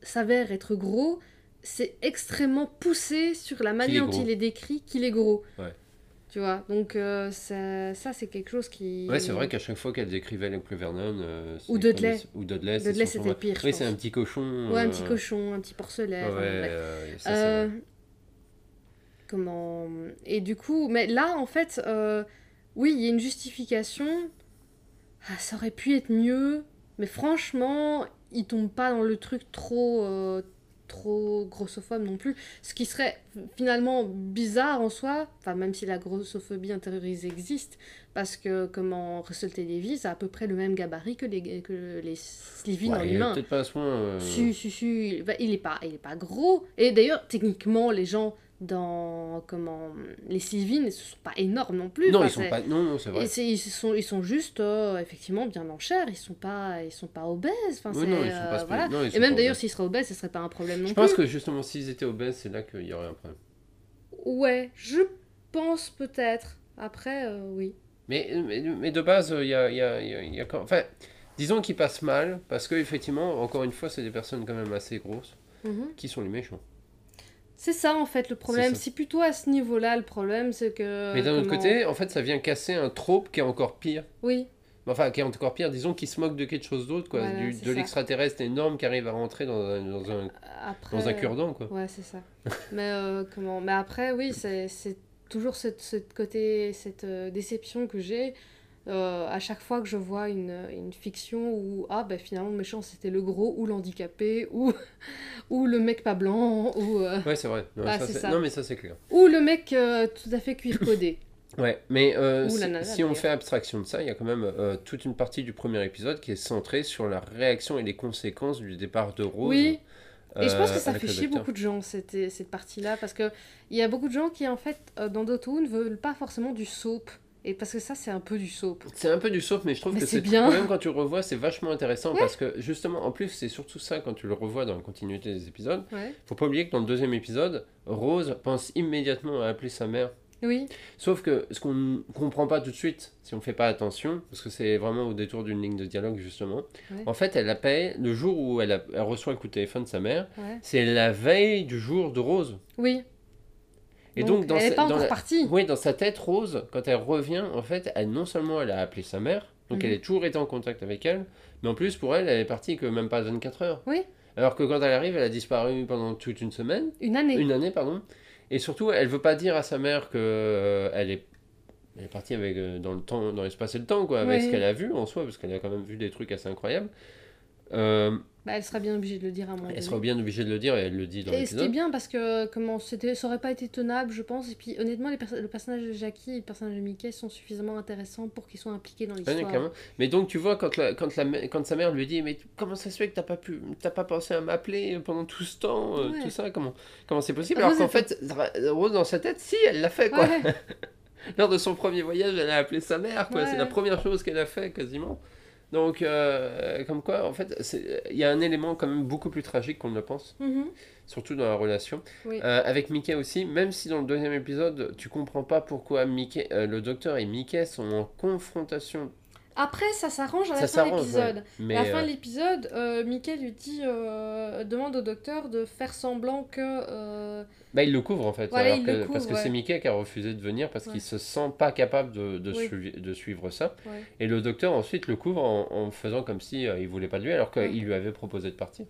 s'avère être gros, c'est extrêmement poussé sur la manière dont il est décrit qu'il est gros. Ouais. Tu vois, donc euh, ça, ça c'est quelque chose qui... Ouais, c'est vrai qu'à chaque fois qu'elle décrivait l'oncle Vernon. euh, Ou Dudley. comme- Ou Dudley. c'était pire, Oui, c'est un petit cochon. Ouais, un euh, petit cochon, un petit porcelet. Ouais, ça, comment et du coup mais là en fait oui il y a une justification ah, ça aurait pu être mieux, mais franchement, il tombe pas dans le truc trop, trop grossophobe non plus. Ce qui serait finalement bizarre en soi, enfin même si la grossophobie intériorisée existe, parce que comment Russell T. Davies a à peu près le même gabarit que les, que les Slivin en Ouais, il est humain. peut-être pas à ce point. euh, Si, si, si, il- il est pas, il est pas gros. Et d'ailleurs, techniquement, les gens dans comment les Sylvines, ce sont pas énormes non plus. Non, Enfin, ils sont pas. Non, non, c'est vrai. et ils sont, ils sont juste euh, effectivement bien en chair. Ils sont pas, ils sont pas obèses. Enfin, Oui, non, ils sont euh, pas spé- voilà. non, ils sont Et même d'ailleurs, s'ils seraient obèses, ce serait pas un problème non Je plus. pense que justement, s'ils étaient obèses, c'est là qu'il y aurait un problème. Ouais, je pense peut-être. Après, euh, oui. Mais, mais, mais de base, il y a, il y a- y a- y a quand- Enfin, disons qu'ils passent mal, parce que effectivement, encore une fois, c'est des personnes quand même assez grosses Mhm. qui sont les méchants. C'est ça en fait le problème. C'est plutôt à ce niveau-là le problème, c'est que. mais d'un autre comment- côté, en fait, ça vient casser un trope qui est encore pire. Oui, Enfin, qui est encore pire, disons, qui se moque de quelque chose d'autre, quoi. Voilà, du- c'est de l'extraterrestre énorme qui arrive à rentrer dans un, dans un, après. dans un cure-dent, quoi. Ouais, c'est ça. mais euh, comment Mais après, oui, c'est toujours cette, cette côté, cette euh, déception que j'ai euh, à chaque fois que je vois une, une fiction où ah ben finalement le méchant c'était le gros ou l'handicapé ou ou le mec pas blanc ou euh, Ouais, c'est vrai. Non, Ah, ça, c'est ça. non, mais ça, c'est clair. ou le mec euh, tout à fait cuir codé. Ouais, mais euh, si, nana, si on fait abstraction de ça, il y a quand même toute une partie du premier épisode qui est centrée sur la réaction et les conséquences du départ de Rose. Oui. Et je pense que ça fait chier beaucoup de gens, cette, cette partie-là, parce qu'il y a beaucoup de gens qui, en fait, dans ne veulent pas forcément du soap. Et parce que ça, c'est un peu du soap. C'est un peu du soap, mais je trouve Mais que c'est bien. Quand même quand tu le revois, c'est vachement intéressant parce que justement, en plus, c'est surtout ça quand tu le revois dans la continuité des épisodes. Ouais. Faut pas oublier que dans le deuxième épisode, Rose pense immédiatement à appeler sa mère. Oui, Sauf que ce qu'on ne comprend pas tout de suite, si on fait pas attention, parce que c'est vraiment au détour d'une ligne de dialogue justement, Ouais. en fait, elle appelle le jour où elle, a- elle reçoit le coup de téléphone de sa mère, c'est la veille du jour de Rose. Oui. Et donc, dans elle sa- n'est pas dans encore la- partie. Oui, dans sa tête, Rose, quand elle revient, en fait, elle non seulement elle a appelé sa mère, donc Mhm. elle est toujours été en contact avec elle, mais en plus pour elle, elle est partie que même pas 24 heures. Oui. Alors que quand elle arrive, elle a disparu pendant toute une semaine, Une année. une année, pardon. Et surtout, elle veut pas dire à sa mère que euh, elle est, elle est partie avec euh, dans le temps, dans l'espace et le temps, quoi, avec Oui. ce qu'elle a vu en soi, parce qu'elle a quand même vu des trucs assez incroyables. Euh, Bah, elle sera bien obligée de le dire à moment elle donné. sera bien obligée de le dire et elle le dit dans Et ce qui est bien, parce que comment ça aurait pas été tenable, je pense. Et puis, honnêtement, les perso- le personnage de Jackie et le personnage de Mickey sont suffisamment intéressants pour qu'ils soient impliqués dans l'histoire. Mais donc tu vois quand, la, quand, la, quand sa mère lui dit mais comment ça se fait que t'as pas pu pas pensé à m'appeler pendant tout ce temps euh, tout ça comment comment c'est possible? Rose alors qu'en fait Rose dans sa tête si elle l'a fait quoi Ouais. lors de son premier voyage elle a appelé sa mère quoi c'est la première chose qu'elle a fait quasiment donc euh, comme quoi en fait il y a un élément quand même beaucoup plus tragique qu'on ne le pense Mhm. surtout dans la relation Oui. Euh, avec Mickey aussi même si dans le deuxième épisode tu comprends pas pourquoi Mickey euh, le docteur et Mickey sont en confrontation Après, ça s'arrange à la ça fin de l'épisode. ouais. mais à la fin euh, de l'épisode, euh, Mickey lui dit, euh, demande au docteur de faire semblant que. euh, Bah, il le couvre en fait. Voilà, alors que- le couvre, parce que ouais. c'est Mickey qui a refusé de venir parce Ouais. qu'il se sent pas capable de, de, Oui. de suivre ça. Et le docteur ensuite le couvre en, en faisant comme si euh, il voulait pas de lui alors qu'il lui avait proposé de partir.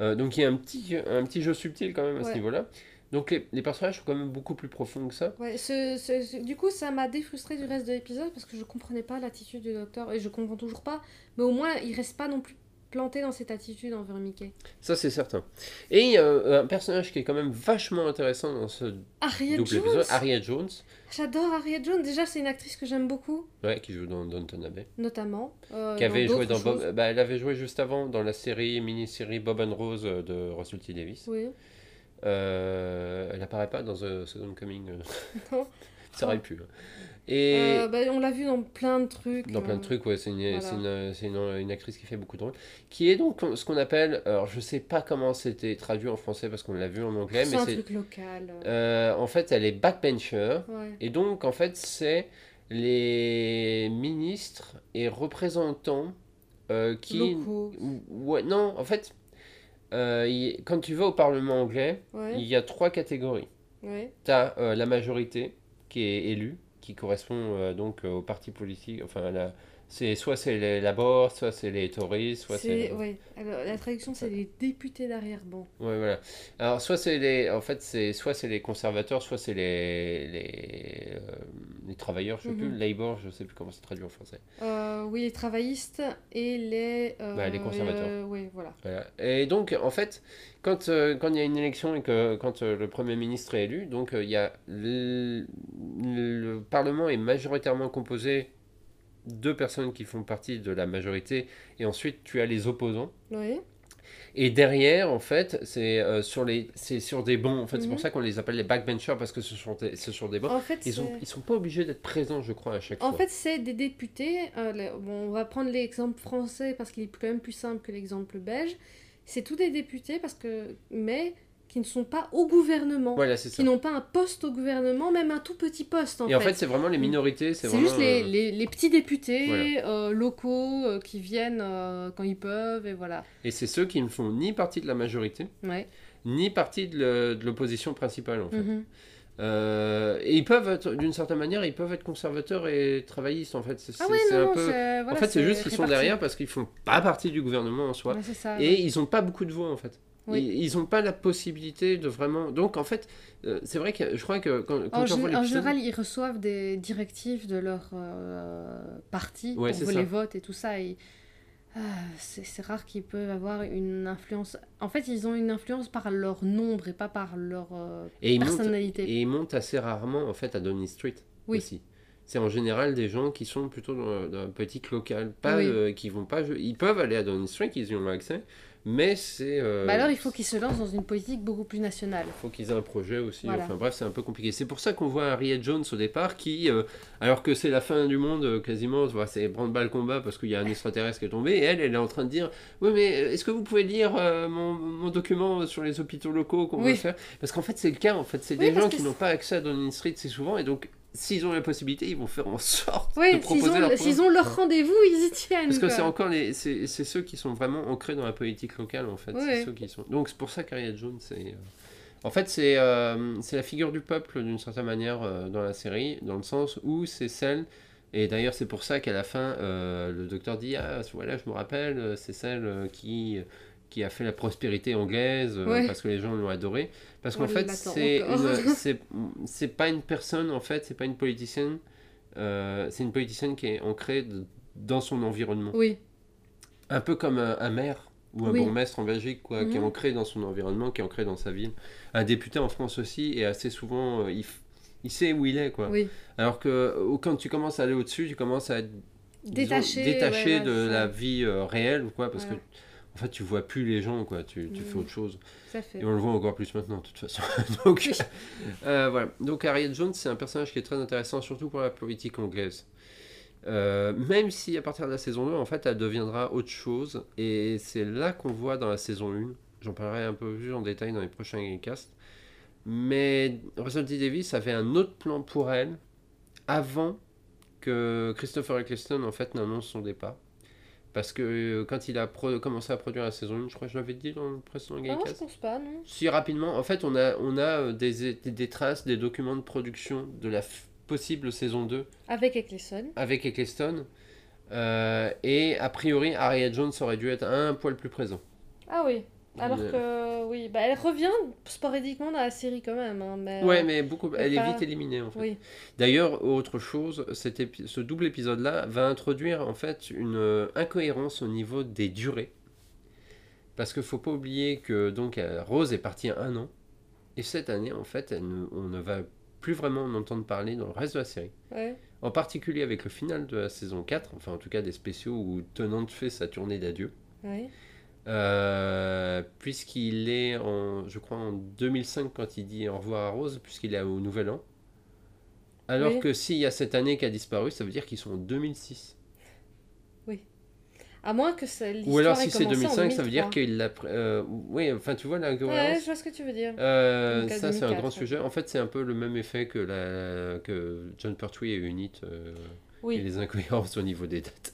Euh, donc il y a un petit, un petit jeu subtil quand même à ce niveau-là. Donc les, les personnages sont quand même beaucoup plus profonds que ça. Ouais, ce- ce- ce- du coup, ça m'a défrustré du reste de l'épisode parce que je comprenais pas l'attitude du docteur et je comprends toujours pas. Mais au moins, il reste pas non plus planté dans cette attitude envers Mickey. Ça c'est certain. Et il y a un, personnage qui est quand même vachement intéressant dans ce Harriet double Jones épisode, Harriet Jones, J'adore Harriet Jones. Déjà, c'est une actrice que j'aime beaucoup, ouais, qui joue dans Downton Abbey. notamment. euh, qui avait joué dans Bob, bah, elle avait joué juste avant dans la série mini-série Bob and Rose euh, de Russell T Davis. Oui. Euh, elle apparaît pas dans The Second Coming. euh, Non. ça aurait pu. hein. Et Euh, bah, on l'a vu dans plein de trucs. dans plein de trucs, ouais, c'est une, voilà. une, c'est une, une actrice qui fait beaucoup de rôles. Qui est donc ce qu'on appelle, alors je sais pas comment c'était traduit en français parce qu'on l'a vu en anglais, C'est mais un c'est. truc local. euh, en fait, elle est backbencher. Ouais. Et donc, en fait, c'est les ministres et représentants qui. Locaux. Ouais, non, en fait, euh, il- quand tu vas au Parlement anglais, il Ouais. y a trois catégories. Ouais. Tu as la majorité qui est élue, qui correspond euh, donc au parti politique, enfin à la, c'est soit c'est les Labour, soit c'est les Tories, soit c'est. C'est, ouais. Alors, la traduction, c'est les députés d'arrière-ban. Ouais, voilà. Alors, soit c'est les, en fait, c'est soit c'est les conservateurs, soit c'est les les, euh, les travailleurs, je sais plus, Mhm. Labour, je sais plus comment c'est traduit en français. Euh, oui, les travaillistes et les. euh, Bah, les conservateurs. euh, oui, voilà. Voilà. Et donc, en fait, quand quand il y a une élection et que quand le premier ministre est élu, donc il y a le, le parlement est majoritairement composé de personnes qui font partie de la majorité, et ensuite tu as les opposants. Oui. Et derrière, en fait, c'est euh, sur, les, c'est sur des bancs. En fait, c'est pour Mhm. ça qu'on les appelle les backbenchers parce que ce sont des, ce sont des bancs. En fait, Ils, ont, c'est- ils sont pas obligés d'être présents, je crois, à chaque En fois. fait, c'est des députés. euh, bon, on va prendre l'exemple français parce qu'il est quand même plus simple que l'exemple belge. C'est tous des députés parce que, mais qui ne sont pas au gouvernement, voilà, qui n'ont pas un poste au gouvernement, même un tout petit poste en Et en fait, c'est vraiment les minorités. C'est vraiment, juste les, euh, les, les petits députés Voilà. euh, locaux euh, qui viennent euh, quand ils peuvent et voilà. Et c'est ceux qui ne font ni partie de la majorité, Ouais. ni partie de l'opposition principale, en fait. Mhm. Et ils peuvent être, d'une certaine manière, ils peuvent être conservateurs et travaillistes, en fait. C'est, Ah ouais, non, un peu... voilà, en fait, c'est juste qu'ils sont derrière parce qu'ils font pas partie du gouvernement en soi. Ouais, c'est ça. Et ils n'ont pas beaucoup de voix en fait. Oui. Ils- Ils n'ont pas la possibilité de vraiment. Donc en fait, euh, c'est vrai que je crois que quand, quand En, en général, ils reçoivent des directives de leur euh, parti Ouais, pour les ça. votes et tout ça. Et, ah, c'est rare qu'ils peuvent avoir une influence. En fait, ils ont une influence par leur nombre et pas par leur euh, Et ils, montent, personnalité. et ils montent assez rarement en fait à Downing Street Oui. aussi. C'est en général des gens qui sont plutôt dans, dans la politique locale, pas Oui. euh, qui vont pas. Ils peuvent aller à Downing Street, ils y ont accès, mais c'est. euh, Bah alors, il faut qu'ils se lancent dans une politique beaucoup plus nationale. faut qu'ils aient un projet aussi. Voilà. Enfin bref, c'est un peu compliqué. C'est pour ça qu'on voit Harriet Jones au départ qui, euh, alors que c'est la fin du monde euh, quasiment, c'est branle-bas le combat parce qu'il y a un extraterrestre qui est tombé, et elle, elle est en train de dire Oui, mais euh, est-ce que vous pouvez lire euh, mon, mon document sur les hôpitaux locaux qu'on Oui. veut faire? Parce qu'en fait, c'est le cas. En fait, c'est Oui, des gens qui n'ont pas accès à Downing Street, c'est souvent, et donc s'ils ont la possibilité, ils vont faire en sorte Oui, de s'ils proposer leur ont, s'ils ont leur rendez-vous, ils y tiennent. Parce que c'est encore les, c'est, c'est ceux qui sont vraiment ancrés dans la politique locale en fait. C'est ceux qui sont. Donc c'est pour ça qu'Ariel Jones, c'est. euh, En fait, c'est, euh, c'est la figure du peuple d'une certaine manière euh, dans la série, dans le sens où c'est celle. Et d'ailleurs, c'est pour ça qu'à la fin, euh, le docteur dit Ah, voilà, je me rappelle, c'est celle qui, qui a fait la prospérité anglaise, euh, Ouais. parce que les gens l'ont adorée. Parce qu'en On fait, c'est, c'est, pas une personne, en fait, c'est pas une politicienne. euh, c'est une politicienne qui est ancrée de- dans son environnement. Oui, Un peu comme un, un maire ou un Oui. bourgmestre en Belgique, quoi, qui est Mhm. ancré dans son environnement, qui est ancré dans sa ville. Un député en France aussi, et assez souvent, euh, il, il sait où il est. Quoi. oui. Alors que quand tu commences à aller au-dessus, tu commences à être disons, Détaché. ouais, de la vie euh, réelle, ou quoi, parce que en fait, tu vois plus les gens, quoi, tu, tu fais Mhm. autre chose. ça fait. Et on le voit encore plus maintenant, de toute façon. Donc, euh, voilà. Donc, Harriet Jones, c'est un personnage qui est très intéressant, surtout pour la politique anglaise. Euh, même si à partir de la saison 2, en fait, elle deviendra autre chose. Et c'est là qu'on voit dans la saison 1. J'en parlerai un peu plus en détail dans les prochains casts. Mais Russell. Davis avait un autre plan pour elle avant que Christopher Eccleston en fait n'annonce son départ. Parce que euh, quand il a commencé à produire la saison 1, je crois que je l'avais dit dans le précédent Ah je pense pas, non. Si rapidement, en fait, on a, on a euh, des, des, des traces, des documents de production de la possible saison 2 Avec Eccleston. avec Eccleston. Euh, et a priori, Harriet Jones aurait dû être un poil plus présent. Ah oui. Alors Mais- que, oui, bah, elle revient sporadiquement dans la série quand même. Hein, mais, Ouais, euh, mais beaucoup, elle est vite éliminée en fait. Oui, D'ailleurs, autre chose, cet épi- ce double épisode-là va introduire en fait une euh, incohérence au niveau des durées. Parce qu'il faut pas oublier que donc euh, Rose est partie un an. Et cette année, en fait, elle ne- on ne va plus vraiment en entendre parler dans le reste de la série. ouais. En particulier avec le final de la saison 4, enfin en tout cas des spéciaux où Tennant fait sa tournée d'adieu. ouais. Euh, puisqu'il est en, je crois en 2005 quand il dit au revoir à Rose, puisqu'il est au Nouvel An. Alors Oui. que s'il y a cette année qui a disparu, ça veut dire qu'ils sont en 2006. À moins que ça, Ou alors si c'est commencé en 2005, ça veut dire 2003. qu'il l'a... euh, oui, enfin tu vois la Ouais, je vois ce que tu veux dire. Euh, ça c'est un 2004, grand ouais. sujet. En fait c'est un peu le même effet que, la, que John Pertwee et Unit euh, et Oui. les incohérences au niveau des dates.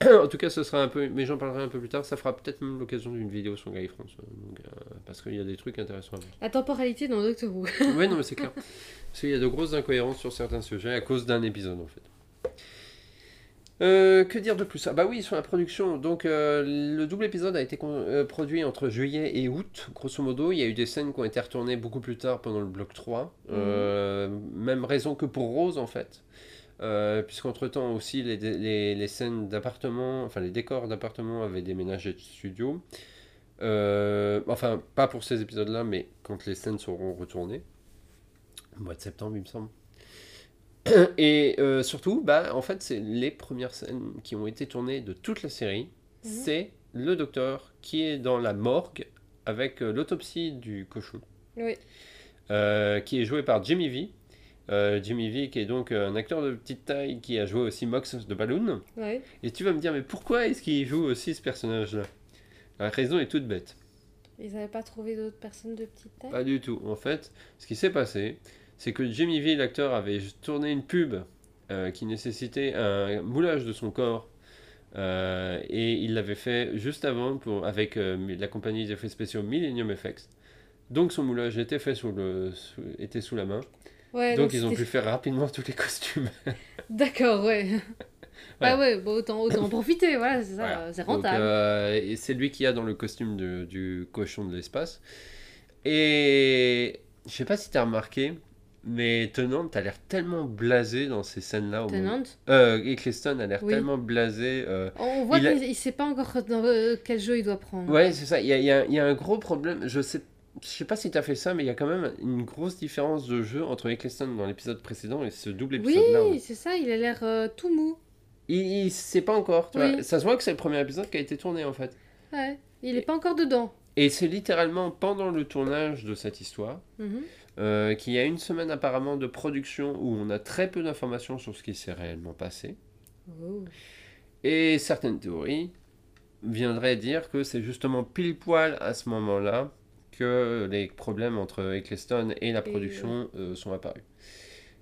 en tout cas, ce sera un peu, mais j'en parlerai un peu plus tard. Ça fera peut-être même l'occasion d'une vidéo sur Guy France, donc, euh, parce qu'il y a des trucs intéressants à voir. La temporalité dans Doctor Who. oui, non, mais c'est clair. Parce qu'il y a de grosses incohérences sur certains sujets à cause d'un épisode, en fait. Euh, que dire de plus? Ah bah oui, sur la production. Donc euh, le double épisode a été produit entre juillet et août, grosso modo. Il y a eu des scènes qui ont été retournées beaucoup plus tard pendant le bloc 3. Euh, même raison que pour Rose en fait. Euh, Puisqu'entre-temps aussi les, les, les scènes d'appartement, enfin les décors d'appartement avaient déménagé de studio. Euh, enfin, pas pour ces épisodes-là, mais quand les scènes seront retournées. Au mois de septembre, il me semble. Et euh, surtout, bah, en fait, c'est les premières scènes qui ont été tournées de toute la série. Mhm. C'est le docteur qui est dans la morgue avec l'autopsie du cochon, Oui. euh, qui est joué par Jimmy V. Euh, Jimmy V, qui est donc euh, un acteur de petite taille qui a joué aussi Mox de Balloon. Ouais. Et tu vas me dire, mais pourquoi est-ce qu'il joue aussi ce personnage-là? La raison est toute bête. Ils n'avaient pas trouvé d'autres personnes de petite taille? Pas du tout. En fait, ce qui s'est passé, c'est que Jimmy V, l'acteur, avait tourné une pub euh, qui nécessitait un moulage de son corps. euh, et il l'avait fait juste avant pour, avec euh, la compagnie d'effets spéciaux Millennium Effects. Donc son moulage était fait sous, le, sous- était sous la main. Ouais, donc ils ont pu faire rapidement tous les costumes. D'accord, ouais. Ah ouais, autant, autant en profiter, voilà, c'est ça, Voilà. c'est Donc, rentable. euh, et c'est lui qui a dans le costume de- du cochon de l'espace. Et je sais pas si t'as remarqué, mais Tennant a l'air tellement blasé dans ces scènes-là. Tenant. Euh, Eccleston a l'air Oui. tellement blasé. euh, On voit Il a- qu'il ne sait pas encore dans euh, quel jeu il doit prendre. Ouais, c'est ça. Il y a, y a- y a un gros problème. Je sais, je sais pas si t'as fait ça, mais il y a quand même une grosse différence de jeu entre Eccleston dans l'épisode précédent et ce double oui, épisode-là. ouais. c'est ça, il a l'air euh, tout mou. Il, il sait pas encore. Tu Oui. vois. Ça se voit que c'est le premier épisode qui a été tourné en fait. Ouais, il est pas encore dedans. Et c'est littéralement pendant le tournage de cette histoire Mhm. euh, qu'il y a une semaine apparemment de production où on a très peu d'informations sur ce qui s'est réellement passé. Oh. Et certaines théories viendraient dire que c'est justement pile poil à ce moment-là que les problèmes entre Eccleston et la production euh, sont apparus.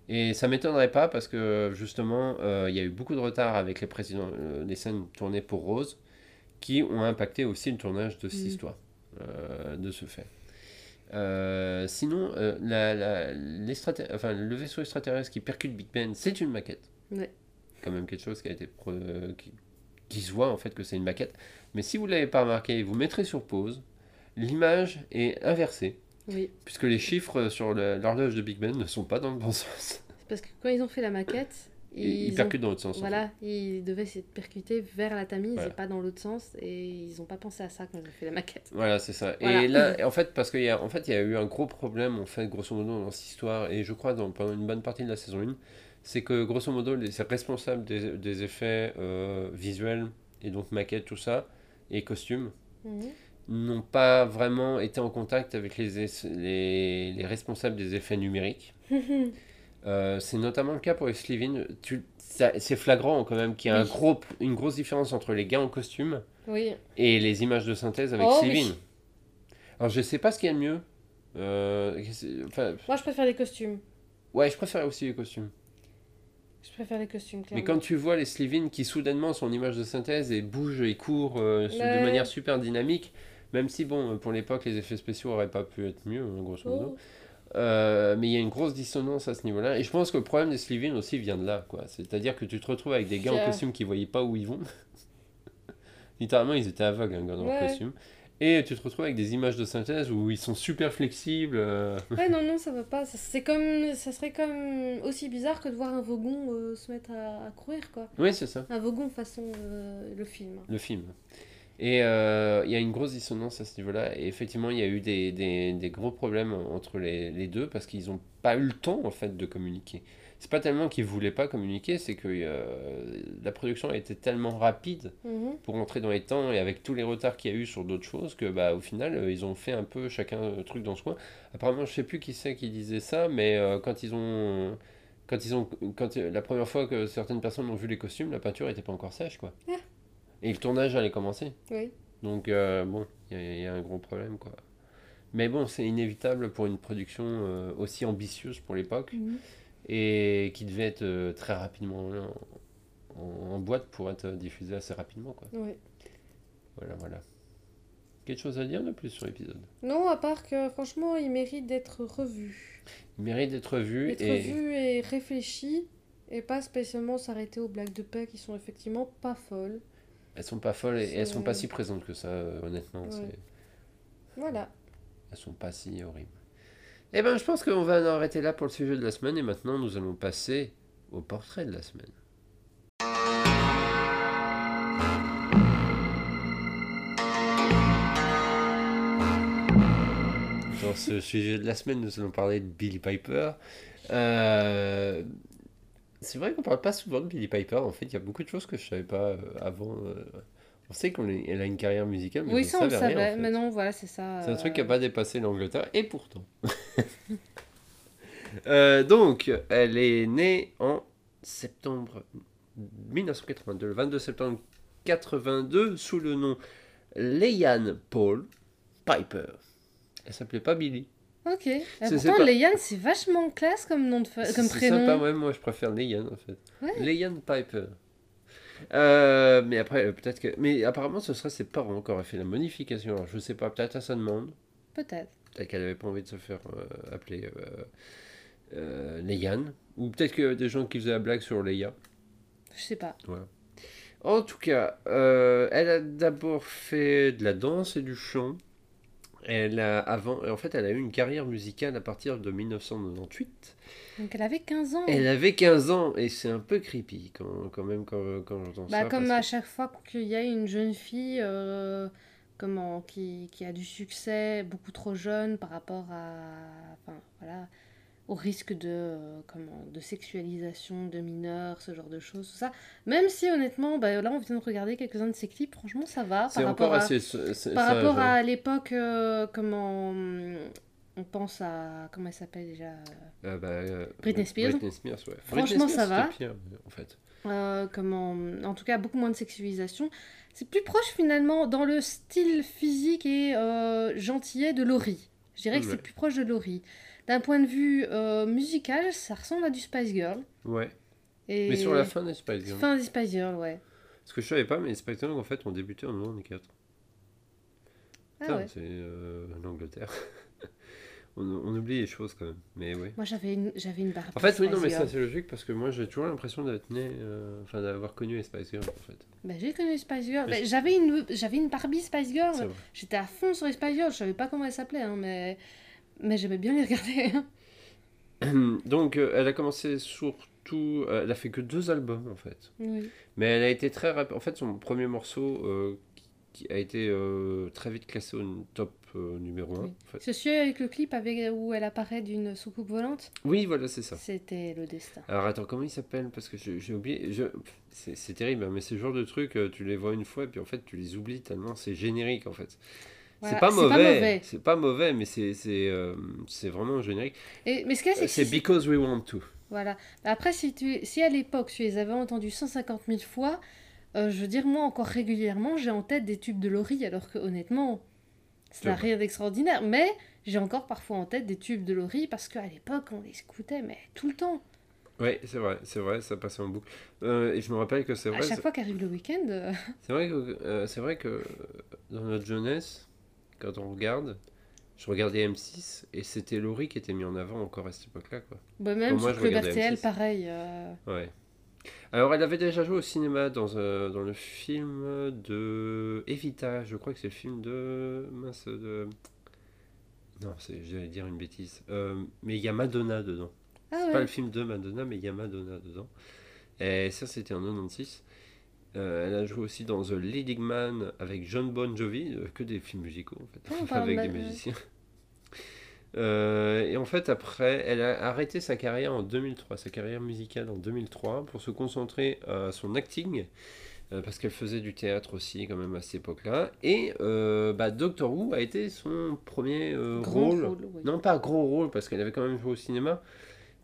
Et ça m'étonnerait pas parce que justement euh, il y a eu beaucoup de retard avec les, euh, les scènes tournées pour Rose qui ont impacté aussi le tournage de cette Mm. histoire, de ce fait. Euh, sinon, euh, la- la- l'extrater- enfin, le vaisseau extraterrestre qui percute Big Ben, c'est une maquette. Ouais. Quand même quelque chose qui a été pro- qui, qui se voit en fait que c'est une maquette. Mais si vous ne l'avez pas remarqué, vous mettrez sur pause. L'image est inversée, Oui, puisque les chiffres sur l'horloge de Big Ben ne sont pas dans le bon sens. c'est parce que quand ils ont fait la maquette, Ils, ils, ont- percutent dans l'autre sens. en Voilà, ils devaient se percuter vers la Tamise Voilà. et pas dans l'autre sens. Et ils n'ont pas pensé à ça quand ils ont fait la maquette. Voilà, c'est ça. Voilà. Et là, en fait, parce qu'il y a, en fait, y a eu un gros problème, en fait, grosso modo, dans cette histoire, et je crois dans, pendant une bonne partie de la saison 1, c'est que, grosso modo, les responsables des, des effets euh, visuels, et donc maquettes, tout ça, et costumes, Mhm. N'ont pas vraiment été en contact avec les, es- les, les responsables des effets numériques. Euh, c'est notamment le cas pour les Slivin. C'est flagrant quand même qu'il y a un gros, une grosse différence entre les gars en costume oui, et les images de synthèse avec Oh, Slivin. oui. Alors je sais pas ce qu'il y a de mieux. Euh, enfin, moi je préfère les costumes. ouais, je préfère aussi les costumes. Je préfère les costumes, Mais clairement. quand tu vois les Slivin qui soudainement sont en image de synthèse et bougent et courent euh, de manière super dynamique, même si bon, pour l'époque les effets spéciaux auraient pas pu être mieux, hein, grosso modo. Oh. Euh, mais il y a une grosse dissonance à ce niveau-là. Et je pense que le problème des Slivin aussi vient de là. quoi. C'est-à-dire que tu te retrouves avec des gars en costume qui voyaient pas où ils vont. Littéralement, ils étaient aveugles hein, dans leur Ouais. costume. Et tu te retrouves avec des images de synthèse où ils sont super flexibles. euh, Ouais, non, non, ça va pas. C'est comme, ça serait comme aussi bizarre que de voir un Vogon euh, se mettre à, à courir, quoi. Oui, c'est ça, Un Vogon façon euh, le film. le film. Et euh, il y a une grosse dissonance à ce niveau-là. Et effectivement, il y a eu des, des- des gros problèmes entre les, les deux parce qu'ils n'ont pas eu le temps en fait de communiquer. C'est pas tellement qu'ils voulaient pas communiquer, c'est que euh, la production a été tellement rapide Mhm. pour entrer dans les temps et avec tous les retards qu'il y a eu sur d'autres choses que bah au final euh, ils ont fait un peu chacun un truc dans ce coin. Apparemment je sais plus qui c'est qui disait ça mais quand ils ont quand ils ont quand la première fois que certaines personnes ont vu les costumes la peinture était pas encore sèche quoi. Ah. Et le tournage allait commencer. Oui. Donc euh, bon, il y, a- il y a un gros problème quoi. Mais bon, c'est inévitable pour une production euh, aussi ambitieuse pour l'époque Mhm. et qui devait être euh, très rapidement en, en boîte pour être diffusé assez rapidement. Quoi. Ouais. Voilà, voilà. Quelque chose à dire de plus sur l'épisode? Non, à part que franchement, il mérite d'être revu. Il mérite d'être vu D'être et revu et réfléchi. Et pas spécialement s'arrêter aux blagues de paix qui sont effectivement pas folles. Elles sont pas folles et elles sont pas si présentes que ça, euh, honnêtement. Ouais. c'est- Voilà. Elles sont pas si horribles. Eh ben, je pense qu'on va en arrêter là pour le sujet de la semaine et maintenant nous allons passer au portrait de la semaine. Dans ce sujet de la semaine, nous allons parler de Billy Piper. Euh, C'est vrai qu'on parle pas souvent de Billy Piper. En fait, il y a beaucoup de choses que je savais pas euh, avant. euh. On sait qu'elle a une carrière musicale, mais oui, ça on le savais rien, en savait. fait. Mais non, voilà, c'est ça. C'est un truc euh, qui n'a pas dépassé l'Angleterre, et pourtant. Euh, donc, elle est née en septembre 1982, le 22 septembre 82, sous le nom Leanne Paul Piper. Elle s'appelait pas Billy. Ok. C'est- c'est pourtant, Léane, c'est vachement classe comme nom de fa- comme C'est prénom. sympa, ouais, moi je préfère Leanne en fait. Ouais. Piper. Euh, mais après, euh, peut-être que. Mais apparemment, ce serait ses parents qui auraient fait la modification. Alors, je sais pas, peut-être à sa demande. Peut-être. Peut-être qu'elle avait pas envie de se faire euh, appeler euh. Ou peut-être que des gens qui faisaient la blague sur Leia. Je sais pas. En tout cas, elle a d'abord fait de la danse et du chant. Elle a, avant, en fait, elle a eu une carrière musicale à partir de 1998. Donc elle avait 15 ans. Elle avait 15 ans et c'est un peu creepy quand, quand même quand, quand j'entends Bah, ça. comme à chaque fois qu'il y a une jeune fille euh, comment, qui, qui a du succès beaucoup trop jeune par rapport à, enfin, voilà, au risque de, euh, comment, de sexualisation de mineurs, ce genre de choses, tout ça. Même si honnêtement, bah, là on vient de regarder quelques-uns de ses clips, franchement ça va. c'est encore à, assez. par rapport à l'époque, euh, comment on pense à, comment elle s'appelle déjà Euh, bah, Britney Spears. Britney Spears, ouais. Franchement, Britney ça va. pire, en fait. Euh, comment, en tout cas beaucoup moins de sexualisation. C'est plus proche finalement dans le style physique et euh, gentillet de Laurie. Je dirais que Ouais. c'est plus proche de Laurie. D'un point de vue euh, musical, ça ressemble à du Spice Girl. Ouais. Et... Mais sur la fin des Spice Girls. Fin des Spice Girls, ouais. Ce que je savais pas, mais les Spice Girls, en fait, ont débuté en 94. Ah ouais. C'est euh, l'Angleterre. on, on oublie les choses quand même. Mais oui. Moi j'avais une, j'avais une barbe. En fait, oui, non, mais ça c'est logique parce que moi j'ai toujours l'impression d'être né, euh, d'avoir connu les Spice Girls en fait. Bah, j'ai connu les Spice Girls. Bah, j'avais une, j'avais une Barbie Spice Girl. J'étais à fond sur les Spice Girls. Je savais pas comment elles s'appelaient, hein, mais mais j'aimais bien les regarder. hein. Donc euh, elle a commencé surtout, euh, elle a fait que deux albums en fait. oui. Mais elle a été très rapide. En fait, son premier morceau euh, qui qui a été euh, très vite classé au top euh, numéro 1. Oui. En fait. C'est celui avec le clip avec, où elle apparaît d'une soucoupe volante? Oui, voilà, c'est ça. C'était le destin. Alors attends, comment il s'appelle? Parce que j'ai oublié. Je... C'est c'est terrible, hein, mais c'est le genre de truc, euh, tu les vois une fois et puis en fait tu les oublies tellement c'est générique en fait. Voilà, C'est pas mauvais, c'est pas mauvais, mais c'est euh, vraiment générique. Et, mais ce qu'il c'est Euh, C'est si- Because We Want To. Voilà. Après, si, tu, si à l'époque, tu les avais entendus 150 000 fois, euh, je veux dire, moi, encore régulièrement, j'ai en tête des tubes de Laurie, alors que honnêtement, ça n'a rien d'extraordinaire. Mais j'ai encore parfois en tête des tubes de Laurie, parce qu'à l'époque, on les écoutait, mais tout le temps. Oui, c'est vrai, c'est vrai, ça passait en boucle. Euh, et je me rappelle que c'est À vrai, chaque c'est fois qu'arrive le week-end, euh, c'est vrai que euh, c'est vrai que dans notre jeunesse, quand on regarde, je regardais M6 et c'était Laurie qui était mis en avant encore à cette époque-là, quoi. bah, même moi, sur je Club RTL, M6. pareil. euh, Ouais. Alors, elle avait déjà joué au cinéma dans, euh, dans le film de Evita. Je crois que c'est le film de. Mince, de. Non, c'est- j'allais dire une bêtise. Euh, mais il y a Madonna dedans. Ah C'est ouais. pas le film de Madonna, mais il y a Madonna dedans. Et ça, c'était en 96. Euh, elle a joué aussi dans The Leading Man avec John Bon Jovi, euh, que des films musicaux en fait, Ah, avec de des musiciens. Euh, et en fait, après, elle a arrêté sa carrière en 2003, sa carrière musicale en 2003, pour se concentrer à son acting, parce qu'elle faisait du théâtre aussi, quand même, à cette époque-là. Et bah, Doctor Who a été son premier rôle. rôle, oui. Non, pas gros rôle, parce qu'elle avait quand même joué au cinéma,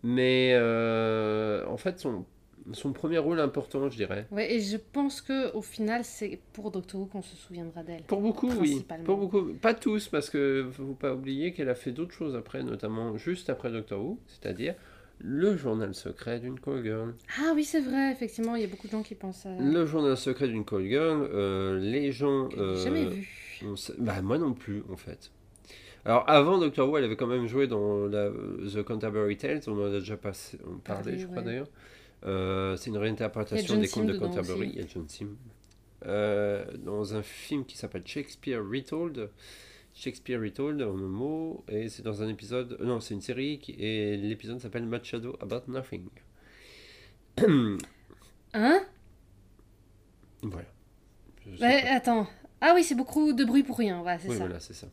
mais en fait, son, son premier rôle important, je dirais. Ouais, et je pense que au final, c'est pour Doctor Who qu'on se souviendra d'elle. Pour beaucoup, oui. Pour beaucoup, pas tous, parce que faut pas oublier qu'elle a fait d'autres choses après, notamment juste après Doctor Who, c'est-à-dire Le journal secret d'une call girl. Ah oui, c'est vrai, effectivement, il y a beaucoup de gens qui pensent à. Le journal secret d'une call girl, euh, les gens. euh, jamais vu. on Bah, moi non plus, en fait. Alors, avant Doctor Who, elle avait quand même joué dans la, The Canterbury Tales, on en a déjà passé, on parlait, Parlé, je crois ouais. d'ailleurs. Euh, c'est une réinterprétation des contes de Canterbury. aussi. Il y a John Sim. Euh, dans un film qui s'appelle Shakespeare Retold. Shakespeare Retold en un mot, et c'est dans un épisode. Non, c'est une série, qui, et l'épisode s'appelle Mad Shadow About Nothing. Hein? Voilà. Ouais, attends. Ah oui, c'est beaucoup de bruit pour rien, voilà, c'est Oui, ça. voilà, c'est ça.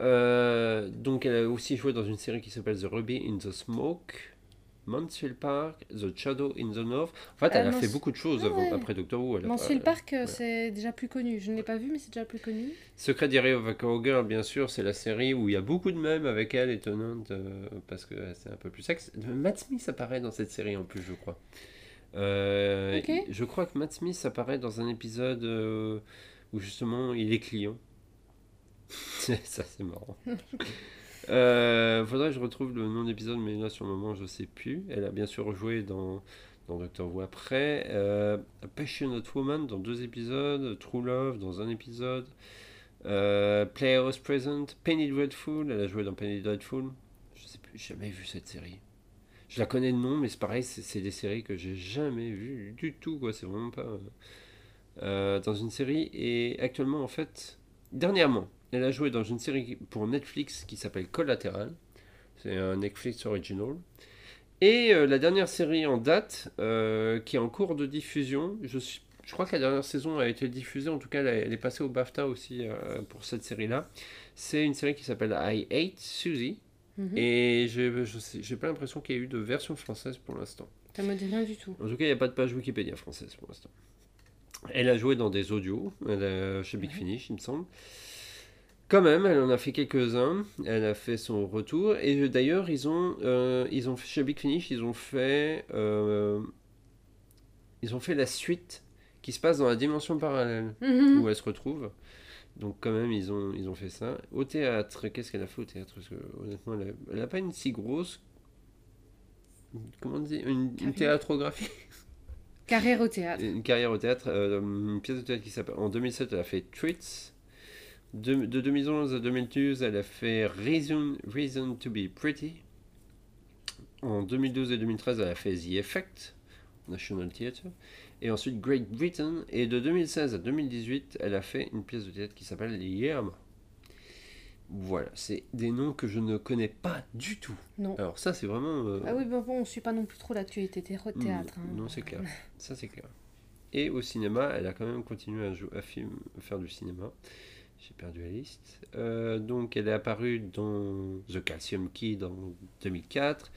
Euh, donc, elle a aussi joué dans une série qui s'appelle The Ruby in the Smoke, Mansfield Park, The Shadow in the North. En fait, Euh, elle a fait beaucoup de choses Ah avant- ouais. après Doctor Who. Elle Mansfield pas- Park, euh, c'est déjà plus connu. Je ne l'ai pas vu, mais c'est déjà plus connu. Secret Diary of a Cowgirl, bien sûr, c'est la série où il y a beaucoup de mèmes avec elle, étonnante, euh, parce que c'est un peu plus sexe. Matt Smith apparaît dans cette série en plus, je crois. Euh, Je crois que Matt Smith apparaît dans un épisode où justement il est client. Ça, c'est marrant. Euh, faudrait que je retrouve le nom d'épisode, mais là sur le moment je sais plus. Elle a bien sûr joué dans, dans Doctor Who après. Euh, A Passionate Woman dans deux épisodes. True Love dans un épisode. Euh, Playhouse Present. Penny Dreadful. Elle a joué dans Penny Dreadful. Je sais plus, jamais vu cette série. Je la connais de nom, mais c'est pareil, c'est des séries que j'ai jamais vues du tout. C'est vraiment pas. euh, dans une série. Et actuellement, en fait, dernièrement, elle a joué dans une série pour Netflix qui s'appelle Collateral. C'est un Netflix original. Et euh, la dernière série en date, euh, qui est en cours de diffusion, je, suis, je crois que la dernière saison a été diffusée, en tout cas elle, est passée au BAFTA aussi euh, pour cette série-là. C'est une série qui s'appelle I Hate Susie. Et je je sais- j'ai pas l'impression qu'il y a eu de version française pour l'instant. Ça me dit rien du tout. En tout cas, il n'y a pas de page Wikipédia française pour l'instant. Elle a joué dans des audios elle a- chez Big Finish, il me semble. Quand même, elle en a fait quelques-uns. Elle a fait son retour. Et d'ailleurs, ils ont, euh, ils ont fait- chez Big Finish, ils ont fait, euh, ils ont fait la suite qui se passe dans la dimension parallèle Mhm. où elle se retrouve. Donc quand même, ils ont, ils ont fait ça. Au théâtre, qu'est-ce qu'elle a fait au théâtre? Parce que honnêtement, elle n'a pas une si grosse... Comment on dit? Une, une Carrière. théâtrographie Carrière au théâtre. une carrière au théâtre, euh, une pièce de théâtre qui s'appelle. En 2007, elle a fait Treats. De, de 2011 à 2012, elle a fait Reason, Reason to be Pretty. En 2012 et 2013, elle a fait The Effect, National Theatre. Et ensuite Great Britain. Et de 2016 à 2018, elle a fait une pièce de théâtre qui s'appelle Yerma. Voilà, c'est des noms que je ne connais pas du tout. Non. Alors ça, c'est vraiment... euh, Ah oui, bon, bon, on suit pas non plus trop l'actualité thé- théâtre. hein. Mm, Non, c'est clair. Ça, c'est clair. Et au cinéma, elle a quand même continué à, jouer, à, film, à faire du cinéma. J'ai perdu la liste. Euh, donc, elle est apparue dans The Calcium Kid en 2004.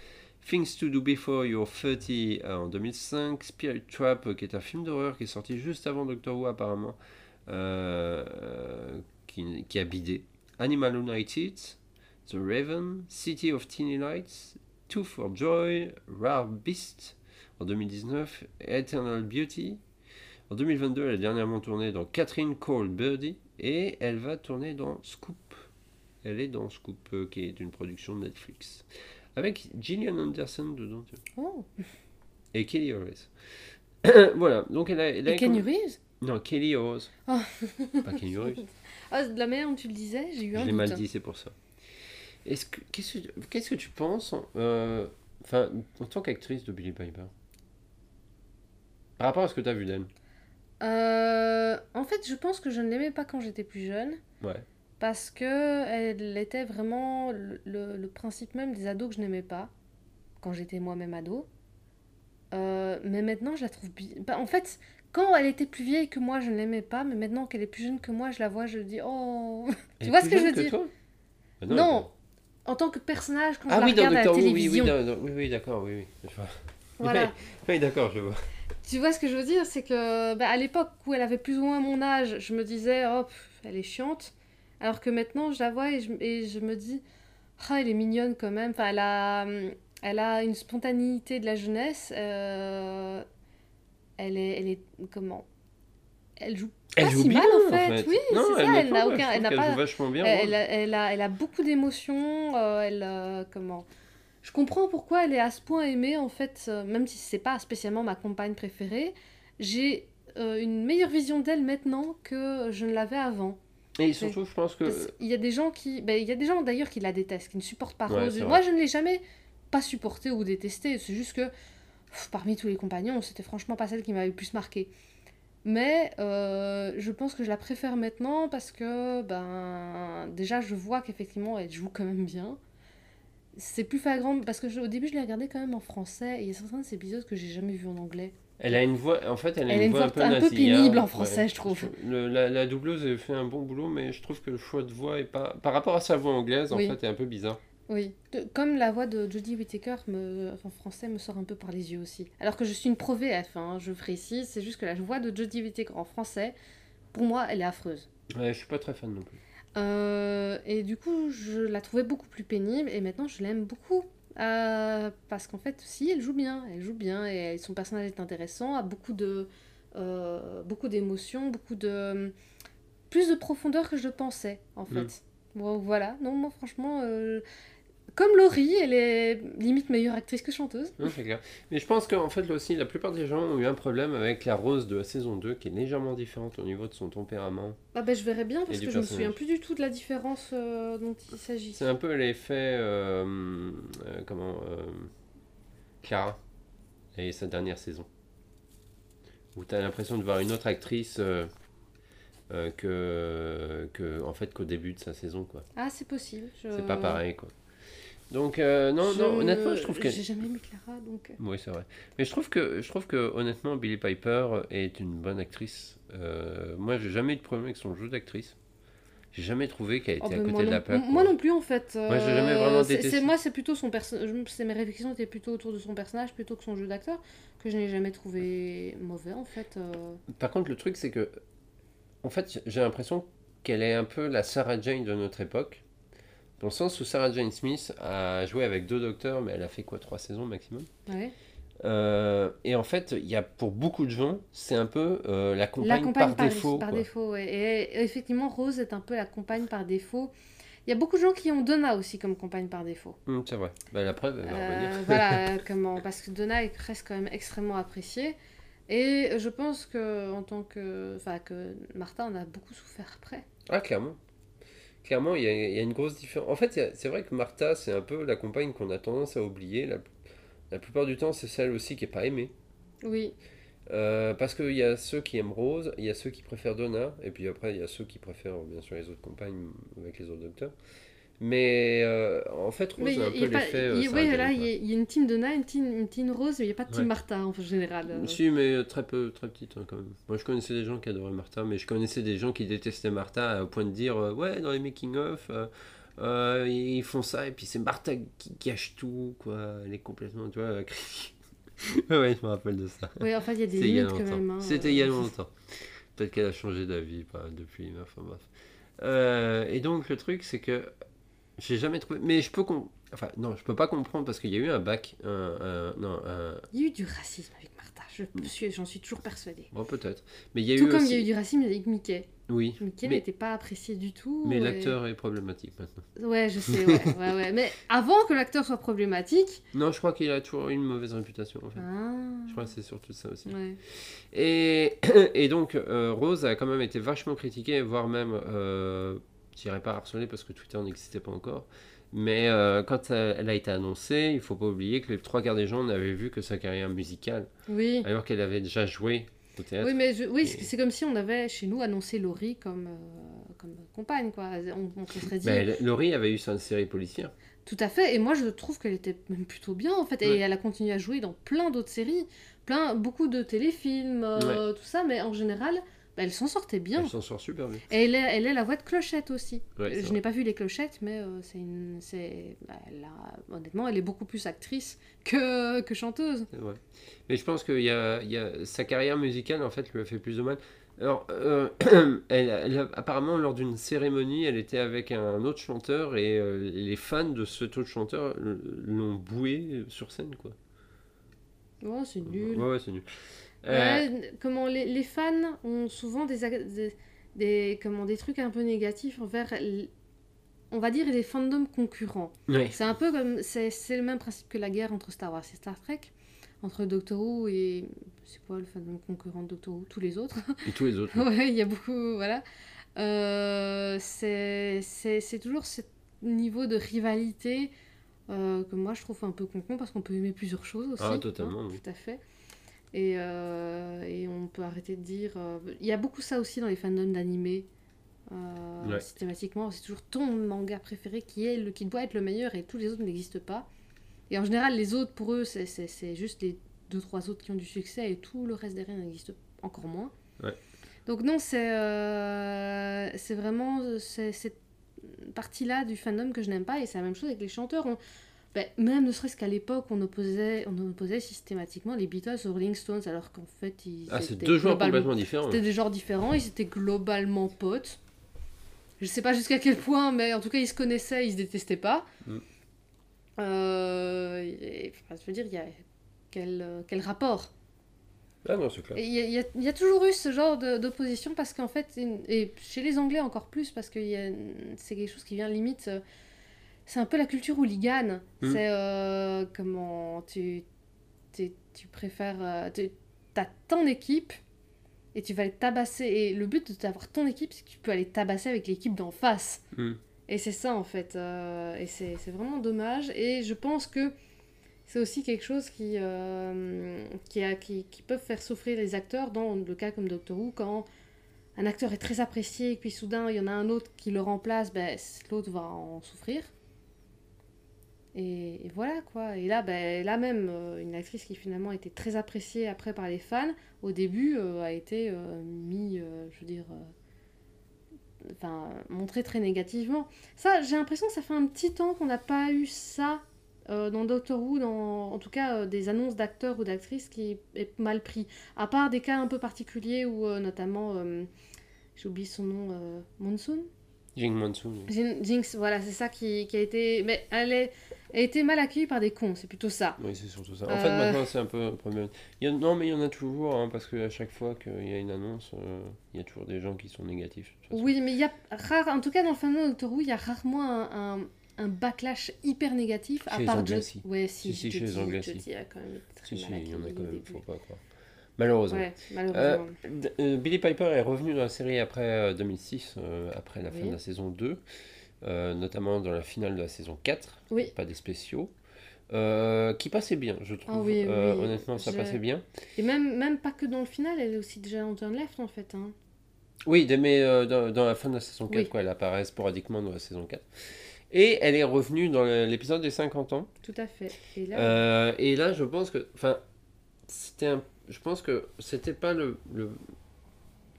Things to Do Before You're 30 euh, en 2005. Spirit Trap, qui est un film d'horreur qui est sorti juste avant Doctor Who, apparemment, euh, qui, qui a bidé. Animal United, The Raven, City of Teeny Lights, Two for Joy, Rare Beast en 2019, Eternal Beauty. En 2022, elle a dernièrement tourné dans Catherine Cole Birdie et elle va tourner dans Scoop. Elle est dans Scoop, euh, qui est une production de Netflix. Avec Gillian Anderson dedans. tu vois. Oh. Et Kelly Harris. voilà, donc elle a. Elle a Et Kenny Reeves? Non, Kelly Harris. Oh. Pas Kelly Harris. Ah, de la merde, tu le disais, j'ai eu Je un l'ai doute. mal dit, c'est pour ça. Est-ce que qu'est-ce que qu'est-ce que tu penses, euh, enfin, en tant qu'actrice de Billie Piper, par rapport à ce que tu as vu d'elle? Euh, en fait, je pense que je ne l'aimais pas quand j'étais plus jeune. Ouais. Parce que elle était vraiment le, le- le principe même des ados que je n'aimais pas. Quand j'étais moi-même ado. Euh, mais maintenant, je la trouve bien. Bah, en fait, quand elle était plus vieille que moi, je ne l'aimais pas. Mais maintenant qu'elle est plus jeune que moi, je la vois, je dis Oh est vois ce que je veux dire? toi? Ah Non, En tant que personnage, quand Ah je oui, la dans regarde à la télévision. oui, oui, d'accord, oui, oui. Je vois. Voilà. Oui, d'accord, je vois. Tu vois ce que je veux dire C'est que bah, à l'époque où elle avait plus ou moins mon âge, je me disais, oh, pff, elle est chiante. Alors que maintenant, je la vois et je, et je me dis, ah, elle est mignonne quand même. Enfin, elle a, elle a une spontanéité de la jeunesse. euh, elle est, elle est comment? Elle joue Elle pas joue si bien, mal en en fait. Oui, c'est ça. Elle n'a aucun, elle pas. joue vachement bien. Elle, a, elle a beaucoup d'émotions. euh, elle, euh, comment? Je comprends pourquoi elle est à ce point aimée, en fait, euh, même si c'est pas spécialement ma compagne préférée. J'ai euh, une meilleure vision d'elle maintenant que je ne l'avais avant. Et surtout, je pense que. Il y a des gens qui. ben, il y a des gens d'ailleurs qui la détestent, qui ne supportent pas Ouais, Rose. Moi, je ne l'ai jamais pas supportée ou détestée. C'est juste que pff, parmi tous les compagnons, c'était franchement pas celle qui m'avait le plus marqué. Mais euh, je pense que je la préfère maintenant parce que, ben, déjà, je vois qu'effectivement, elle joue quand même bien. C'est plus flagrant parce que je- au début, je l'ai regardé quand même en français et il y a certains de ces épisodes que j'ai jamais vus en anglais. Elle a une voix, en fait, elle a Elle une une voix un peu un peu pénible en français, je trouve. Le- la, la doubleuse a fait un bon boulot, mais je trouve que le choix de voix est pas. Par rapport à sa voix anglaise, en fait, est un peu bizarre. Oui, De- comme la voix de Jodie Whittaker me, en français me sort un peu par les yeux aussi. Alors que je suis une pro VF, hein, je précise, c'est juste que la voix de Jodie Whittaker en français, pour moi, elle est affreuse. Ouais, je suis pas très fan non plus. Euh, et du coup, je la trouvais beaucoup plus pénible et maintenant je l'aime beaucoup. Euh, parce qu'en fait, si, elle joue bien, elle joue bien et son personnage est intéressant, a beaucoup de euh, beaucoup d'émotions, beaucoup de plus de profondeur que je pensais en fait. Mm. Bon, voilà, non, moi franchement, comme Laurie, elle est limite meilleure actrice que chanteuse. Non, c'est clair. Mais je pense qu'en fait, là aussi, la plupart des gens ont eu un problème avec la Rose de la saison 2, qui est légèrement différente au niveau de son tempérament. Ah ben je verrais bien parce que je me personnage. souviens plus du tout de la différence euh, dont il s'agit. C'est un peu l'effet. euh, euh, comment. Clara, et sa dernière saison. Où tu as l'impression de voir une autre actrice que, que, en fait, qu'au début de sa saison, quoi. Ah c'est possible. je- C'est pas pareil, quoi. Donc, euh, non, je- non, honnêtement, je trouve que. J'ai jamais aimé Clara donc. euh, Oui, c'est vrai. Mais je trouve que, je trouve que honnêtement, Billie Piper est une bonne actrice. Euh, moi, j'ai jamais eu de problème avec son jeu d'actrice. J'ai jamais trouvé qu'elle Oh, était à ben, côté de la plaque. moi non plus en fait. Moi, j'ai jamais vraiment détesté. Moi c'est plutôt son personnage. Mes réflexions étaient plutôt autour de son personnage plutôt que son jeu d'acteur que je n'ai jamais trouvé mauvais en fait. Par contre, le truc, c'est que, en fait, j'ai l'impression qu'elle est un peu la Sarah Jane de notre époque. Dans le sens où Sarah Jane Smith a joué avec deux docteurs, mais elle a fait quoi, trois saisons maximum? Ouais. Euh, et en fait, il y a pour beaucoup de gens, c'est un peu euh, la La compagne, compagne par, défaut. par défaut, ouais. Et, effectivement, Rose est un peu la compagne par défaut. Il y a beaucoup de gens qui ont Donna aussi comme compagne par défaut. Hum, c'est vrai. Bah, la preuve, elle va Euh, voilà, comment parce que Donna est- reste quand même extrêmement appréciée. Et je pense que en tant que, enfin que Martha en a beaucoup souffert après. Ah, clairement. Clairement, il y a, il y a une grosse différence. En fait, c'est vrai que Martha, c'est un peu la compagne qu'on a tendance à oublier. La, la plupart du temps, c'est celle aussi qui est pas aimée. Oui, Euh, parce qu'il y a ceux qui aiment Rose, il y a ceux qui préfèrent Donna, et puis après, il y a ceux qui préfèrent bien sûr les autres compagnes avec les autres docteurs. Mais euh, en fait, Rose mais il y a a- un il y peu a pas- l'effet. euh, oui, Jane, là, quoi. il y, a- il y a une team Donna, une team, une team Rose, mais il n'y a pas de team Ouais. Martha en général. euh. Si, mais très peu, très petite hein, quand même. Moi, je connaissais des gens qui adoraient Martha, mais je connaissais des gens qui détestaient Martha au point de dire euh, ouais, dans les making-of, euh, euh, ils font ça et puis c'est Martha qui cache tout, quoi. Elle est complètement, tu vois, ouais, je me rappelle de ça. Oui, enfin, il y a des limites quand même. hein. C'était il y a longtemps. Peut-être qu'elle a changé d'avis pas, depuis, enfin bref. Euh, et donc, le truc, c'est que j'ai jamais trouvé. Mais je peux. com- Enfin, non, je peux pas comprendre parce qu'il y a eu un bac. Un- non. Il y a eu du racisme avec Martha, je suis, j'en suis toujours persuadée. Bon, peut-être. Mais il y a Tout eu comme aussi. il y a eu du racisme avec Mickey. Oui. Mickey Mais- n'était pas apprécié du tout. Mais et- l'acteur est problématique maintenant. Ouais, je sais, ouais, ouais, ouais. Mais avant que l'acteur soit problématique. Non, je crois qu'il a toujours eu une mauvaise réputation en fait. Ah. Je crois que c'est surtout ça aussi. Ouais. Et, et donc, euh, Rose a quand même été vachement critiquée, voire même, euh, je dirais pas harcelée parce que Twitter n'existait pas encore. Mais euh, quand elle a été annoncée, il faut pas oublier que les trois quarts des gens n'avaient vu que sa carrière musicale, Oui. alors qu'elle avait déjà joué au théâtre. Oui, mais je- oui, c'est c'est comme si on avait chez nous annoncé Laurie comme, euh, comme compagne, quoi. On, on se serait dit. Ben, Laurie avait eu sa série policière. Tout à fait, et moi je trouve qu'elle était même plutôt bien en fait, et Ouais. elle a continué à jouer dans plein d'autres séries, plein, beaucoup de téléfilms, euh, tout ça, mais en général, elle s'en sortait bien. Elle s'en sort super bien. Et elle est, elle est la voix de Clochette aussi. Ouais, je n'ai pas vu les Clochettes, mais euh, c'est une, bah, elle a- honnêtement, elle est beaucoup plus actrice que, que chanteuse. Vrai. Mais je pense que y a, y a, sa carrière musicale, en fait, lui a fait plus de mal. Alors, euh, elle, apparemment, lors d'une cérémonie, elle était avec un autre chanteur et euh, les fans de cet autre chanteur l'ont boué sur scène, quoi. Oh, c'est nul. Ouais, ouais, c'est nul. Euh, Ouais, comment les, les fans ont souvent des, des, des- comment, des trucs un peu négatifs envers on va dire, des fandoms concurrents. Ouais. C'est un peu comme. C'est c'est le même principe que la guerre entre Star Wars et Star Trek. Entre Doctor Who et. C'est quoi le fandom concurrent de Doctor Who? Tous les autres. Et tous les autres. ouais, il y a beaucoup. Voilà. Euh, c'est toujours ce niveau de rivalité euh, que moi je trouve un peu concon parce qu'on peut aimer plusieurs choses aussi. Ah, totalement, hein, oui. Tout à fait. Et, euh, et on peut arrêter de dire. euh, Il y a beaucoup ça aussi dans les fandoms d'animé. Euh, Ouais. Systématiquement, c'est toujours ton manga préféré qui est le qui doit être le meilleur et tous les autres n'existent pas. Et en général, les autres pour eux, c'est- c'est c'est juste les deux trois autres qui ont du succès et tout le reste derrière n'existe encore moins. Ouais. Donc non, c'est euh, c'est vraiment cette partie-là du fandom que je n'aime pas et c'est la même chose avec les chanteurs. On- ben, même ne serait-ce qu'à l'époque, on opposait, on opposait systématiquement les Beatles aux Rolling Stones alors qu'en fait ils Ah, c'est étaient deux genres globalement- complètement différents. c'était des genres différents, ils étaient globalement potes. Je sais pas jusqu'à quel point, mais en tout cas ils se connaissaient, ils se détestaient pas. Mm. Euh, et, enfin, je veux dire, il y a quel, euh, quel rapport? Ah non, c'est clair. Et Il y, a- il y a- il y a toujours eu ce genre de- d'opposition parce qu'en fait, une- et chez les Anglais encore plus, parce que il y a- c'est quelque chose qui vient limite. euh, C'est un peu la culture hooligan. Mm. C'est euh, comment tu, tu, tu préfères. euh, tu as ton équipe et tu vas les tabasser. Et le but d'avoir ton équipe, c'est que tu peux aller tabasser avec l'équipe d'en face. Mm. Et c'est ça en fait. euh, et c'est c'est vraiment dommage. Et je pense que c'est aussi quelque chose qui, euh, qui, a, qui, qui peuvent faire souffrir les acteurs dans le cas comme Doctor Who quand un acteur est très apprécié et puis soudain il y en a un autre qui le remplace, ben, l'autre va en souffrir. Et, voilà quoi. Et là, ben, là même, euh, une actrice qui finalement était très appréciée après par les fans, au début euh, a été euh, mis, je veux dire, enfin, montrée très négativement. Ça, j'ai l'impression que ça fait un petit temps qu'on n'a pas eu ça dans Doctor Who, dans, en tout cas des annonces d'acteurs ou d'actrices qui est mal pris. À part des cas un peu particuliers où notamment, j'ai oublié son nom, Monsoon Jing Monsoon. Jin- Jinx, voilà, c'est ça qui, qui a été... Mais elle, est, elle a été mal accueillie par des cons, c'est plutôt ça. Oui, c'est surtout ça. En Euh. fait, maintenant, c'est un peu un problème. Il y a- Non, mais il y en a toujours, hein, parce qu'à chaque fois qu'il y a une annonce, euh, il y a toujours des gens qui sont négatifs. Oui, mais il y a rare, en tout cas dans le fandom de Doctor Who, il y a rarement un, un, un backlash hyper négatif. à Chez les part Anglais, si. Ouais, si, Si, si, je chez les Anglais, si. il y a quand même Si, si, il y en a quand même, faut pas croire. Malheureusement. Ouais, malheureusement. D- euh, Billy Piper est revenu dans la série après euh, 2006, euh, après la fin de la saison 2, euh, notamment dans la finale de la saison 4, Oui. pas des spéciaux, euh, qui passait bien, je trouve. Ah oui, Euh, honnêtement, ça je- passait bien. Et même, même pas que dans le final, elle est aussi déjà en turn left en fait. Hein. Oui, mais euh, dans, dans la fin de la saison 4, Oui. quoi, elle apparaît sporadiquement dans la saison 4. Et elle est revenue dans l'épisode des 50 ans. Tout à fait. Et là, Euh, et là, je pense que, enfin, c'était un, je pense que c'était pas le, le,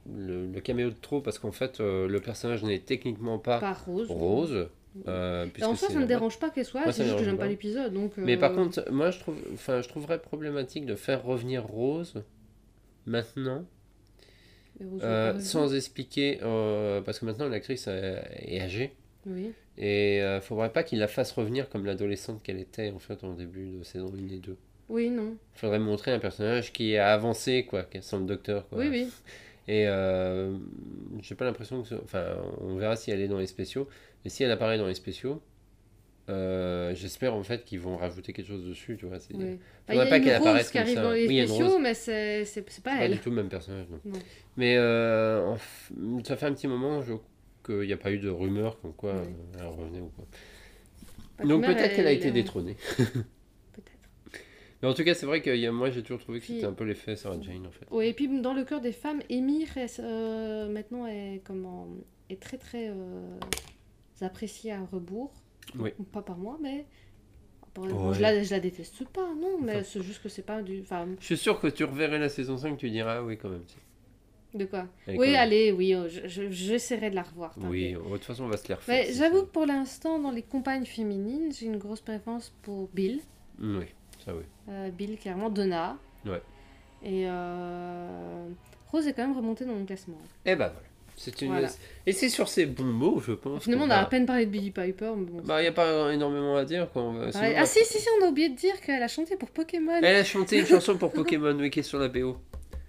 le, le caméo de trop parce qu'en fait, euh, le personnage n'est techniquement pas pas rose. rose. euh, puisque en soi, ça me là-bas. dérange pas qu'elle soit, c'est juste que j'aime pas pas. l'épisode. Donc, Mais par euh, contre, moi, je trouve, je trouverais problématique de faire revenir Rose maintenant, euh, sans expliquer, euh, parce que maintenant l'actrice est âgée. Oui. Et euh, faudrait pas qu'il la fasse revenir comme l'adolescente qu'elle était en fait en début de saison 1 et 2. Oui, non. Faudrait montrer un personnage qui a avancé, quoi, qui sans le docteur. Quoi. Oui, oui. Et euh, j'ai pas l'impression que. ce- Enfin, on verra si elle est dans les spéciaux. Mais si elle apparaît dans les spéciaux, euh, j'espère en fait qu'ils vont rajouter quelque chose dessus, tu vois. c'est- oui. Faudrait Il y a pas qu'elle apparaisse qui comme arrive ça. dans les Oui, il spéciaux, mais c'est pas Pas elle. du tout le même personnage, non. Non. Mais euh, f- ça fait un petit moment je... qu'il n'y a pas eu de rumeur comme quoi euh, elle revenait ou quoi. Pas Donc peut-être qu'elle a été détrônée. Mais en tout cas, c'est vrai que il y a- moi j'ai toujours trouvé que Puis- c'était un peu l'effet Sarah Jane en fait. Oui, et puis dans le cœur des femmes, Émir est, euh, maintenant est, comment, est très très euh, appréciée à rebours. Oui. Pas par moi, mais. Ouais. je, la, je la déteste pas, non, mais Enfin. c'est juste que c'est pas du. Enfin, Je suis sûr que tu reverrais la saison 5, tu diras ah oui quand même. de quoi Oui, allez, oui, euh, je- je- j'essaierai de la revoir. Oui, t'inquiète. de toute façon on va se les refaire. J'avoue que pour l'instant, dans les compagnes féminines, j'ai une grosse préférence pour Bill. Mm, Oui, oui. Euh, Bill, clairement, Donna. Ouais. Et euh, Rose est quand même remontée dans mon classement. Et bah voilà. C'est une... Voilà. Et c'est sur ces bons mots, je pense. Finalement, on a va- à peine parlé de Billy Piper, mais bon. Bah, il n'y a pas énormément à dire. Quoi. Sinon, on Ah si, si, si, on a oublié de dire qu'elle a chanté pour Pokémon. Elle a chanté une chanson pour Pokémon, oui, qui est sur la BO.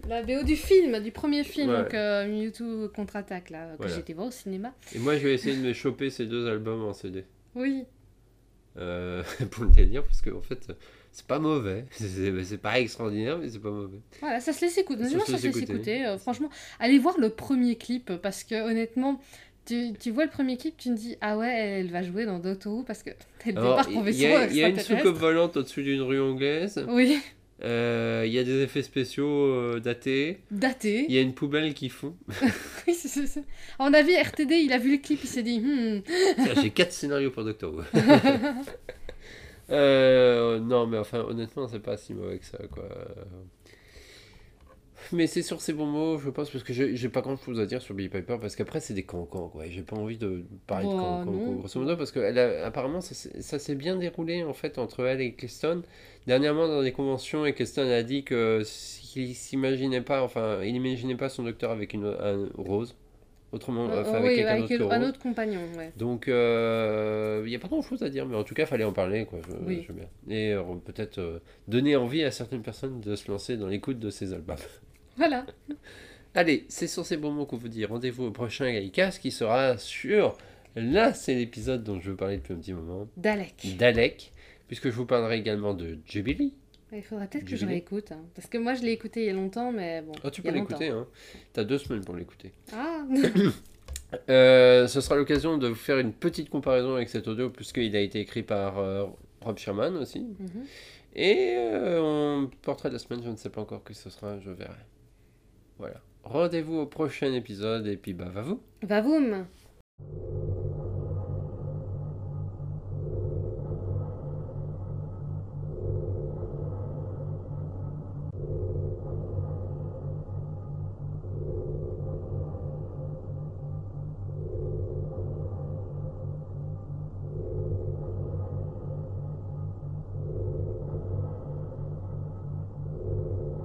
La BO du film, du premier film, Ouais. donc euh, Mewtwo contre-attaque, là, que Voilà. j'ai été voir au cinéma. Et moi, je vais essayer de me choper ces deux albums en CD. Oui. Euh, pour le délire, parce que en fait, c'est pas mauvais. C'est pas extraordinaire, mais c'est pas mauvais. Voilà, ça se laisse écouter. Ça Honnêtement, se ça laisse se laisse écouter. écouter. Euh, franchement, allez voir le premier clip parce que honnêtement, tu, tu vois le premier clip, tu te dis ah ouais, elle va jouer dans Doctor parce que elle débarque il y, a- y a une soucoupe volante au-dessus d'une rue anglaise. Oui, Euh, Il y a des effets spéciaux euh, datés. daté. Il y a une poubelle qui fond. Oui, c'est- À mon avis, RTD, il a vu le clip, il s'est dit hmm, J'ai quatre scénarios pour Doctor Who. Euh, non, mais enfin, honnêtement, c'est pas si mauvais que ça, quoi. Mais c'est sur ces bons mots, je pense, parce que j'ai pas grand chose à dire sur Billy Piper, parce qu'après, c'est des cancans, quoi. J'ai pas envie de parler de Bah, cancans, grosso modo, parce que elle a- apparemment, ça, s'est- ça s'est bien déroulé, en fait, entre elle et Cliston. Dernièrement, dans des conventions, et Cliston a dit que qu'il s'imaginait pas, enfin, il imaginait pas son docteur avec une un rose. Autrement, euh, enfin, euh, avec oui, un autre compagnon, ouais. Donc, il n'y a pas grand chose à dire, mais en tout cas, il fallait en parler. Quoi, je, Oui. je veux bien. Et euh, peut-être euh, donner envie à certaines personnes de se lancer dans l'écoute de ces albums. Voilà. Allez, c'est sur ces bons mots qu'on vous dit rendez-vous au prochain Gaïcast qui sera sur. Là, c'est l'épisode dont je veux parler depuis un petit moment. Dalek. D'Alec, puisque je vous parlerai également de Jubilee. Il faudrait peut-être que je réécoute. hein, Parce que moi, je l'ai écouté il y a longtemps, mais bon. Oh, tu peux l'écouter, hein. T'as deux semaines pour l'écouter. Ah, Euh, ce sera l'occasion de vous faire une petite comparaison avec cet audio, puisqu'il a été écrit par euh, Rob Sherman aussi. mhm. Et euh, on portrait de la semaine, je ne sais pas encore qui ce sera, je verrai. Voilà. Rendez-vous au prochain épisode et puis bah va vous. Va-voum